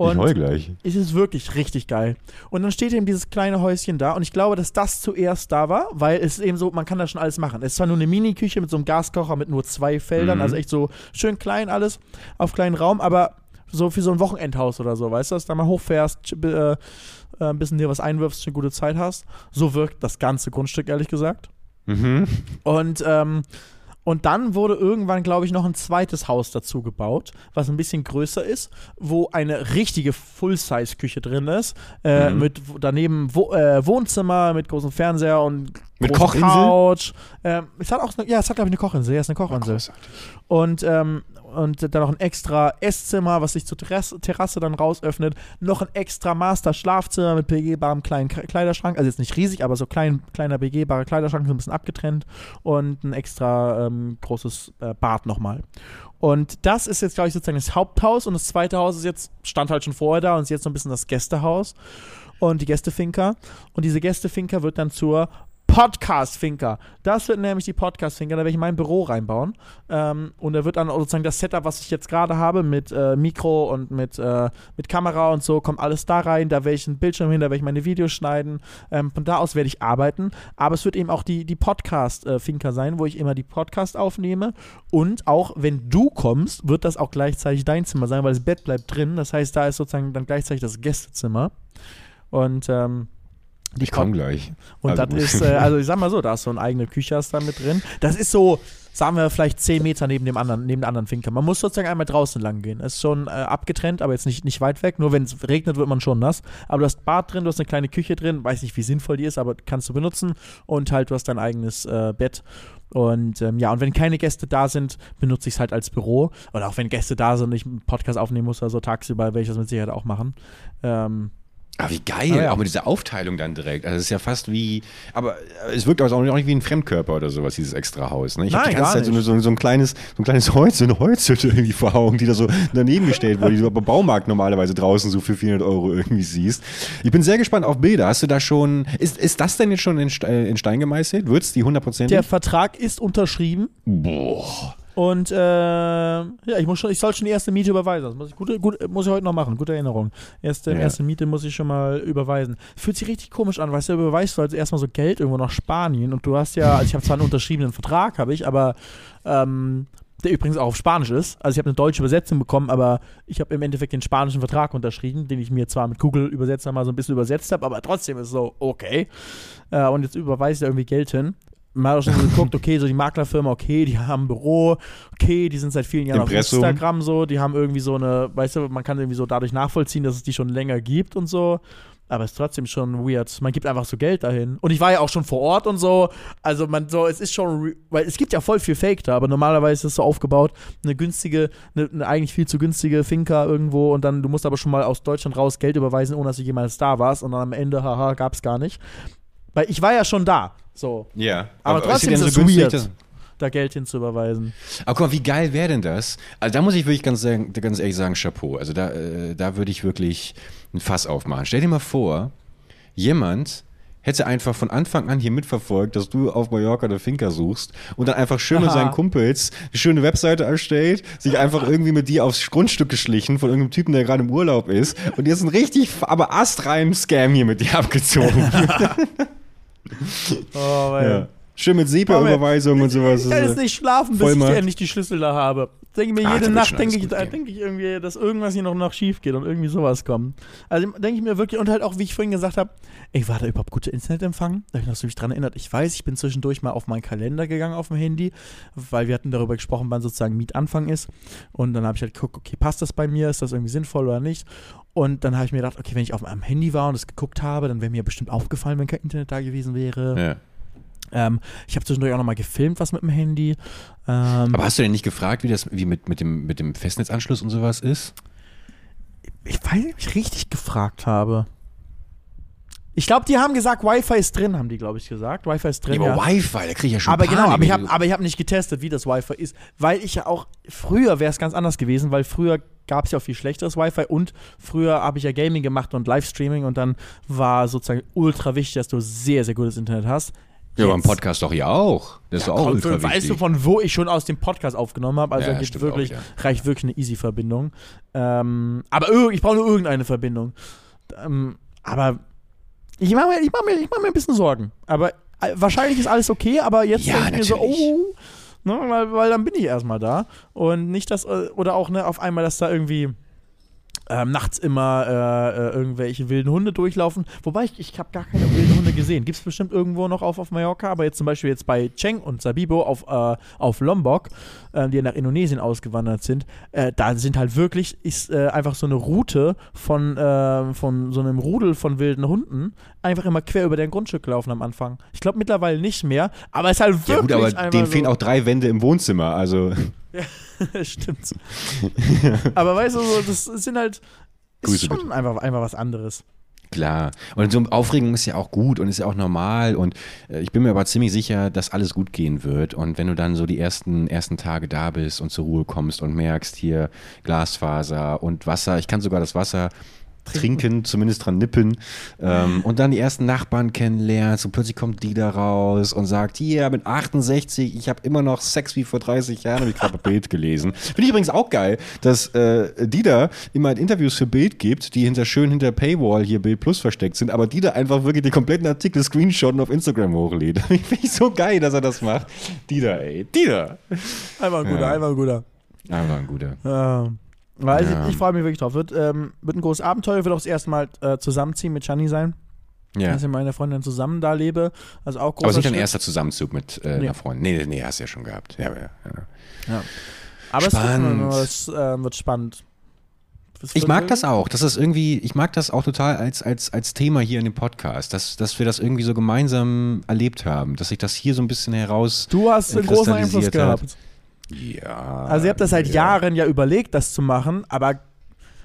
ich heul gleich. Es ist wirklich richtig geil. Und dann steht eben dieses kleine Häuschen da und ich glaube, dass das zuerst da war, weil es eben so, man kann da schon alles machen. Es ist zwar nur eine Mini-Küche mit so einem Gaskocher mit nur zwei Feldern, Mhm. also echt so schön klein alles, auf kleinen Raum, aber so für so ein Wochenendhaus oder so, weißt du, dass du da mal hochfährst, ch- äh, äh, ein bisschen dir was einwirfst, eine gute Zeit hast. So wirkt das ganze Grundstück, ehrlich gesagt. Mhm. Und, ähm, und dann wurde irgendwann, glaube ich, noch ein zweites Haus dazu gebaut, was ein bisschen größer ist, wo eine richtige Full-Size-Küche drin ist. Äh, Mhm. Mit daneben Wo äh, Wohnzimmer mit großem Fernseher und Mit Kochinsel? Couch. Ähm, es hat auch, ja, es hat, glaube ich, eine Kochinsel. Ja, es ist eine Kochinsel. Und, ähm, und dann noch ein extra Esszimmer, was sich zur Terrasse, Terrasse dann raus öffnet. Noch ein extra Master-Schlafzimmer mit begehbarem kleinen Kleiderschrank. Also jetzt nicht riesig, aber so klein, kleiner begehbarer Kleiderschrank, so ein bisschen abgetrennt. Und ein extra ähm, großes äh, Bad nochmal. Und das ist jetzt, glaube ich, sozusagen das Haupthaus. Und das zweite Haus ist jetzt, stand halt schon vorher da und ist jetzt so ein bisschen das Gästehaus. Und die Gästefinker. Und diese Gästefinker wird dann zur Podcast-Finker. Das wird nämlich die Podcast-Finker, da werde ich in mein Büro reinbauen. Ähm, und da wird dann sozusagen das Setup, was ich jetzt gerade habe, mit äh, Mikro und mit, äh, mit Kamera und so, kommt alles da rein. Da werde ich einen Bildschirm hin, da werde ich meine Videos schneiden. Ähm, von da aus werde ich arbeiten. Aber es wird eben auch die, die Podcast-Finker sein, wo ich immer die Podcast aufnehme. Und auch wenn du kommst, wird das auch gleichzeitig dein Zimmer sein, weil das Bett bleibt drin. Das heißt, da ist sozusagen dann gleichzeitig das Gästezimmer. Und ähm, Die Ich komme gleich. Und Also das gut. ist, äh, [LAUGHS] also ich sag mal so, da ist so eine eigene Küche ist da mit drin. Das ist so, sagen wir, vielleicht 10 Meter neben dem anderen, neben der anderen Finke. Man muss sozusagen einmal draußen lang gehen. Ist schon äh, abgetrennt, aber jetzt nicht, nicht weit weg. Nur wenn es regnet, wird man schon nass. Aber du hast Bad drin, du hast eine kleine Küche drin. Weiß nicht, wie sinnvoll die ist, aber kannst du benutzen. Und halt, du hast dein eigenes äh, Bett. Und ähm, ja, und wenn keine Gäste da sind, benutze ich es halt als Büro. Oder auch wenn Gäste da sind und ich einen Podcast aufnehmen muss oder so tagsüber, werde ich das mit Sicherheit auch machen. Ähm, Ah, wie geil, Ah, ja. auch mit dieser Aufteilung dann direkt. Also es ist ja fast wie, aber äh, es wirkt also auch nicht wie ein Fremdkörper oder sowas, dieses extra Haus. Ne? Ich habe die ganze Zeit so, eine- so, so ein kleines, so ein kleines Holz, so eine Holzhütte irgendwie vor Augen, die da so daneben gestellt wurde, die du beim Baumarkt normalerweise draußen so für 400 Euro irgendwie siehst. Ich bin sehr gespannt auf Bilder. Hast du da schon, ist, ist das denn jetzt schon in, in Stein gemeißelt? Wird's die 100%? der Vertrag ist unterschrieben. Boah. Und äh, ja, ich muss schon, ich soll schon die erste Miete überweisen. Das muss ich, gute, gut, muss ich heute noch machen. Gute Erinnerung. Erste, Ja. erste Miete muss ich schon mal überweisen. Fühlt sich richtig komisch an, weißt du, überweist du also erstmal so Geld irgendwo nach Spanien und du hast ja, also ich habe zwar einen unterschriebenen Vertrag, habe ich, aber ähm, der übrigens auch auf Spanisch ist. Also ich habe eine deutsche Übersetzung bekommen, aber ich habe im Endeffekt den spanischen Vertrag unterschrieben, den ich mir zwar mit Google Übersetzer mal so ein bisschen übersetzt habe, aber trotzdem ist es so, okay. Äh, und jetzt überweise ich da irgendwie Geld hin. Auch schon so geguckt, okay, so die Maklerfirma, okay, die haben ein Büro, okay, die sind seit vielen Jahren Impressum. auf Instagram so, die haben irgendwie so eine, weißt du, man kann irgendwie so dadurch nachvollziehen, dass es die schon länger gibt und so. Aber es ist trotzdem schon weird. Man gibt einfach so Geld dahin. Und ich war ja auch schon vor Ort und so. Also man so, es ist schon, weil es gibt ja voll viel Fake da, aber normalerweise ist es so aufgebaut, eine günstige, eine, eine eigentlich viel zu günstige Finca irgendwo und dann, du musst aber schon mal aus Deutschland raus Geld überweisen, ohne dass du jemals da warst und dann am Ende, haha, gab es gar nicht. Weil ich war ja schon da. So, Ja. Aber ist trotzdem ist es günstig, weird. dass- da Geld hinzuüberweisen. Aber guck mal, wie geil wäre denn das? Also da muss ich wirklich ganz, ganz ehrlich sagen, Chapeau. Also da, äh, da würde ich wirklich ein Fass aufmachen. Stell dir mal vor, jemand hätte einfach von Anfang an hier mitverfolgt, dass du auf Mallorca eine Finca suchst und dann einfach schön mit seinen Kumpels eine schöne Webseite erstellt, sich einfach irgendwie mit dir aufs Grundstück geschlichen von irgendeinem Typen, der gerade im Urlaub ist und jetzt einen richtig, aber astreinen Scam hier mit dir abgezogen. [LAUGHS] [LAUGHS] Oh, weil ja. Schön mit SEPA-Überweisung und sowas. Ich kann jetzt nicht schlafen, bis Vollmarkt. ich endlich die Schlüssel da habe. Denke mir Ah, jede wird Nacht, denke ich, denke ich irgendwie, dass irgendwas hier noch nach schief geht und irgendwie sowas kommt. Also denke ich mir wirklich, und halt auch, wie ich vorhin gesagt habe, ey, war da überhaupt guter Internetempfang? Da habe ich noch mich dran erinnert. Ich weiß, ich bin zwischendurch mal auf meinen Kalender gegangen auf dem Handy, weil wir hatten darüber gesprochen, wann sozusagen Mietanfang ist. Und dann habe ich halt geguckt, okay, passt das bei mir? Ist das irgendwie sinnvoll oder nicht? Und dann habe ich mir gedacht, okay, wenn ich auf meinem Handy war und es geguckt habe, dann wäre mir bestimmt aufgefallen, wenn kein Internet da gewesen wäre. Ja. Ähm, ich habe zwischendurch auch nochmal gefilmt, was mit dem Handy. Ähm, Aber hast du denn nicht gefragt, wie das wie mit, mit, dem, mit dem Festnetzanschluss und sowas ist? ich weiß nicht, ob ich richtig gefragt habe. Ich glaube, die haben gesagt, Wi-Fi ist drin, haben die, glaube ich, gesagt. Wi-Fi ist drin. Ja, Ja, aber Wi-Fi, da kriege ich ja schon aber genau, Panik, aber ich habe hab nicht getestet, wie das Wi-Fi ist. Weil ich ja auch, früher wäre es ganz anders gewesen, weil früher gab es ja auch viel schlechteres Wi-Fi und früher habe ich ja Gaming gemacht und Livestreaming und dann war sozusagen ultra wichtig, dass du sehr, sehr gutes Internet hast. Ja, beim Jetzt- Podcast doch ja auch. Das ist doch auch Komm, ultra Weißt wichtig. du, von wo ich schon aus dem Podcast aufgenommen habe? Also Ja, stimmt wirklich, auch, ja. reicht wirklich eine Easy-Verbindung. Ähm, aber ich brauche nur irgendeine Verbindung. Ähm, aber ich mache mir, ich mach mir, ich mach mir ein bisschen Sorgen. Aber äh, wahrscheinlich ist alles okay, aber jetzt Ja, denke ich mir so, oh, ne, weil, weil dann bin ich erstmal da. Und nicht, dass, äh, oder auch ne, auf einmal, dass da irgendwie ähm, nachts immer äh, äh, irgendwelche wilden Hunde durchlaufen. Wobei ich, ich habe gar keine wilden Hunde gesehen. Gibt es bestimmt irgendwo noch auf, auf Mallorca, aber jetzt zum Beispiel jetzt bei Cheng und Sabibo auf, äh, auf Lombok, äh, die ja nach Indonesien ausgewandert sind, äh, da sind halt wirklich, ist äh, einfach so eine Route von, äh, von so einem Rudel von wilden Hunden einfach immer quer über dein Grundstück gelaufen am Anfang. Ich glaube mittlerweile nicht mehr, aber es ist halt wirklich ja gut, aber denen so, fehlen auch drei Wände im Wohnzimmer. Also [LAUGHS] Stimmt. [LAUGHS] aber weißt du, so, das sind halt ist Grüße schon bitte. einfach, einfach was anderes. Klar. Und so Aufregung ist ja auch gut und ist ja auch normal. Und äh, ich bin mir aber ziemlich sicher, dass alles gut gehen wird. Und wenn du dann so die ersten, ersten Tage da bist und zur Ruhe kommst und merkst, hier Glasfaser und Wasser, ich kann sogar das Wasser trinken, zumindest dran nippen ähm, und dann die ersten Nachbarn kennenlernst und plötzlich kommt die da raus und sagt, hier mit 68, ich habe immer noch Sex wie vor 30 Jahren, habe ich gerade bei Bild gelesen. Finde ich übrigens auch geil, dass äh, Dieter immer Interviews für Bild gibt, die hinter schön hinter Paywall hier Bild Plus versteckt sind, aber Dieter einfach wirklich den kompletten Artikel screenshotten auf Instagram hochlädt. Finde [LAUGHS] ich so geil, dass er das macht. Dieter, ey, Dieter. Einfach ein guter, Ja. einfach ein guter. Aber ein guter. Ja. Weil Ja. ich, ich freue mich wirklich drauf. Wird, ähm, wird ein großes Abenteuer, wird auch das erste Mal äh, zusammenziehen mit Chani sein. Ja. dass ich mit meiner Freundin zusammen da lebe. Also auch Aber es großer ist nicht dein erster Zusammenzug mit äh, Nee. einer Freundin. Nee, nee, hast du ja schon gehabt. Ja, ja, ja. Aber es Spannend. wird, es, äh, wird spannend. Ich wird mag das auch. Das ist irgendwie, ich mag das auch total als, als, als Thema hier in dem Podcast, dass, dass wir das irgendwie so gemeinsam erlebt haben, dass sich das hier so ein bisschen heraus. Du hast einen großen Einfluss kristallisiert hat. Ja. Also ihr habt das seit ja. Jahren ja überlegt, das zu machen, aber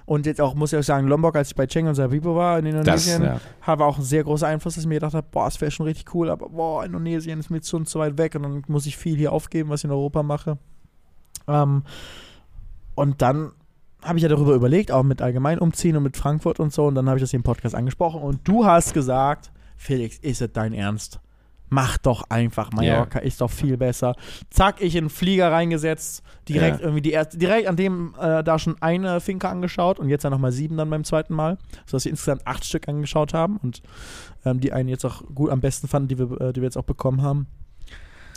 und jetzt auch, muss ich auch sagen, Lombok, als ich bei Cheng und Sabibo war in Indonesien, ja. war auch ein sehr großer Einfluss, dass ich mir gedacht habe, boah, es wäre schon richtig cool, aber boah, Indonesien ist mir schon zu weit weg und dann muss ich viel hier aufgeben, was ich in Europa mache. Ähm, und dann habe ich ja darüber überlegt, auch mit allgemein umziehen und mit Frankfurt und so, und dann habe ich das hier im Podcast angesprochen und du hast gesagt, Felix, ist es dein Ernst? Mach doch einfach, Mallorca ist doch viel besser. Zack, ich in den Flieger reingesetzt, direkt Ja. irgendwie die erste, direkt an dem äh, da schon eine Finca angeschaut und jetzt ja nochmal sieben dann beim zweiten Mal, sodass wir insgesamt acht Stück angeschaut haben und ähm, die einen jetzt auch gut am besten fanden, die wir, äh, die wir jetzt auch bekommen haben.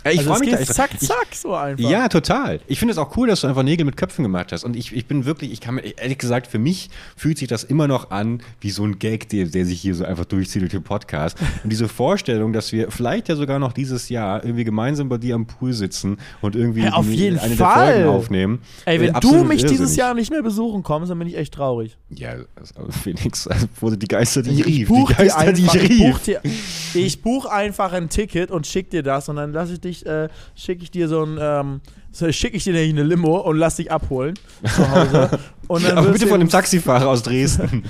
Ja, ich also freue mich da echt. zack, Ich- zack, so einfach. Ja, total. Ich finde es auch cool, dass du einfach Nägel mit Köpfen gemacht hast. Und ich, ich bin wirklich, ich kann mir, ehrlich gesagt, für mich fühlt sich das immer noch an wie so ein Gag, der, der sich hier so einfach durchzieht durch den Podcast. Und diese Vorstellung, dass wir vielleicht ja sogar noch dieses Jahr irgendwie gemeinsam bei dir am Pool sitzen und irgendwie Ja, auf jeden eine Fall. der Folgen aufnehmen. Ey, Äh, wenn du absolut mich dieses irrsinnig. Jahr nicht mehr besuchen kommst, dann bin ich echt traurig. Ja, also Felix, also, sind die Geister, die ich rief? Die Geister, die ich rief. ich buch einfach ein Ticket und schick dir das und dann lasse ich dich, äh, schicke ich dir so ein, ähm, so, schicke ich dir eine Limo und lass dich abholen zu Hause. [LAUGHS] Aber bitte von dem Taxifahrer aus Dresden.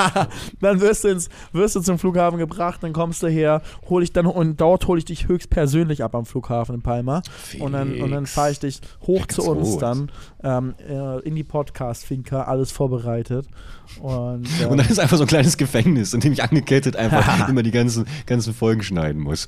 [LAUGHS] dann wirst du, ins, wirst du zum Flughafen gebracht, dann kommst du her, hol ich dann und dort hole ich dich höchstpersönlich ab am Flughafen in Palma. Und dann, und dann fahre ich dich hoch Ganz zu uns rot. dann ähm, äh, in die Podcast-Finca, alles vorbereitet. Und, [LAUGHS] ähm, Und dann ist einfach so ein kleines Gefängnis, in dem ich angekettet einfach immer die ganzen, ganzen Folgen schneiden muss.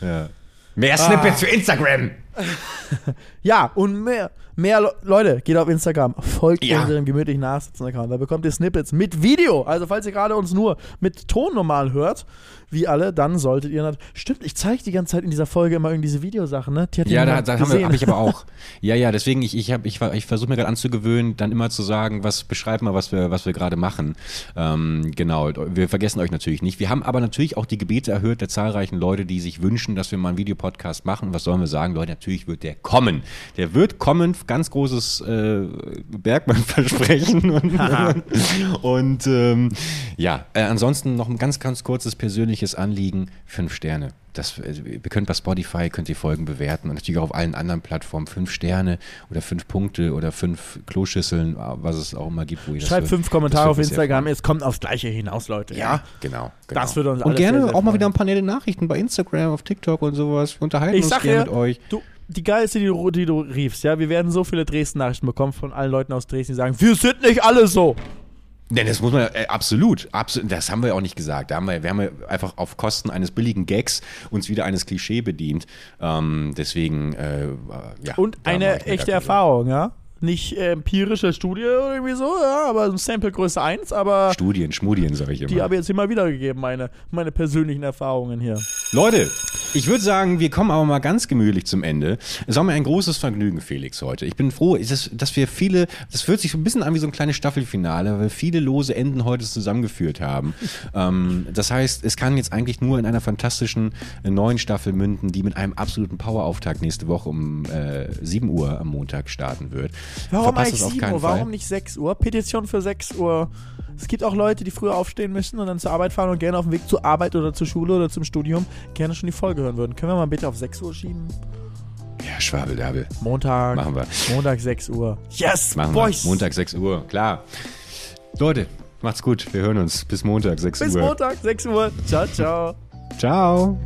Ja. Mehr Snippets für Instagram. [LAUGHS] Ja, und mehr, mehr Le Leute, geht auf Instagram, folgt Ja. unserem gemütlichen Nachsitzen-Account. Da bekommt ihr Snippets mit Video. Also, falls ihr gerade uns nur mit Ton normal hört, wie alle, dann solltet ihr. Stimmt, ich zeige die ganze Zeit in dieser Folge immer irgendwie diese Videosachen, ne? Ja, da, da haben wir, gesehen. hab ich aber auch. [LAUGHS] Ja, ja, deswegen, ich, ich, hab- ich, ich versuche mir gerade anzugewöhnen, dann immer zu sagen, was beschreib mal, was wir, was wir gerade machen. Ähm, genau, wir vergessen euch natürlich nicht. Wir haben aber natürlich auch die Gebete erhört der zahlreichen Leute, die sich wünschen, dass wir mal einen Videopodcast machen. Was sollen wir sagen? Leute, natürlich wird der kommen. Der wird kommen, ganz großes äh, Bergmann-Versprechen. [LAUGHS] Und, [LAUGHS] und ähm, ja, äh, ansonsten noch ein ganz, ganz kurzes persönliches Anliegen. Fünf Sterne. Das, äh, ihr könnt bei Spotify, könnt ihr Folgen bewerten und natürlich auch auf allen anderen Plattformen fünf Sterne oder fünf Punkte oder fünf Kloschüsseln, was es auch immer gibt. Wo ihr Schreibt fünf Kommentare auf Instagram. Es kommt aufs Gleiche hinaus, Leute. Ja, genau, genau. Das würde uns Und gerne sehr, sehr auch mal wieder ein paar nette Nachrichten bei Instagram, auf TikTok und sowas. Wir unterhalten Ich uns gerne mit euch. du, die geilste, die du, die du riefst, ja, wir werden so viele Dresden-Nachrichten bekommen von allen Leuten aus Dresden, die sagen, wir sind nicht alle so. Denn das muss man äh, absolut, absolut, das haben wir ja auch nicht gesagt. Da haben wir, wir haben ja einfach auf Kosten eines billigen Gags uns wieder eines Klischee bedient. Ähm, deswegen, äh, ja. Und eine echte Erfahrung, ja. Nicht empirische Studie oder irgendwie so, ja, aber ein Sample Größe 1, aber Studien, Schmudien, sage ich immer. die habe ich jetzt mal wiedergegeben, meine, meine persönlichen Erfahrungen hier. Leute, ich würde sagen, wir kommen aber mal ganz gemütlich zum Ende. Es war mir ein großes Vergnügen, Felix, heute. Ich bin froh, dass, dass wir viele, das fühlt sich so ein bisschen an wie so ein kleines Staffelfinale, weil viele lose Enden heute zusammengeführt haben. [LAUGHS] ähm, das heißt, es kann jetzt eigentlich nur in einer fantastischen äh, neuen Staffel münden, die mit einem absoluten Power-Auftakt nächste Woche um äh, 7 Uhr am Montag starten wird. Warum eigentlich es auf 7 keinen Uhr? Warum Fall. nicht 6 Uhr? Petition für 6 Uhr. Es gibt auch Leute, die früher aufstehen müssen und dann zur Arbeit fahren und gerne auf dem Weg zur Arbeit oder zur Schule oder zum Studium gerne schon die Folge hören würden. Können wir mal bitte auf 6 Uhr schieben? Ja, Schwabeldabel. Montag. Machen wir. Montag 6 Uhr. Yes, Machen Boys. wir. Montag 6 Uhr, klar. Leute, macht's gut. Wir hören uns. Bis Montag 6 Bis Uhr. Montag 6 Uhr. Ciao, ciao. Ciao.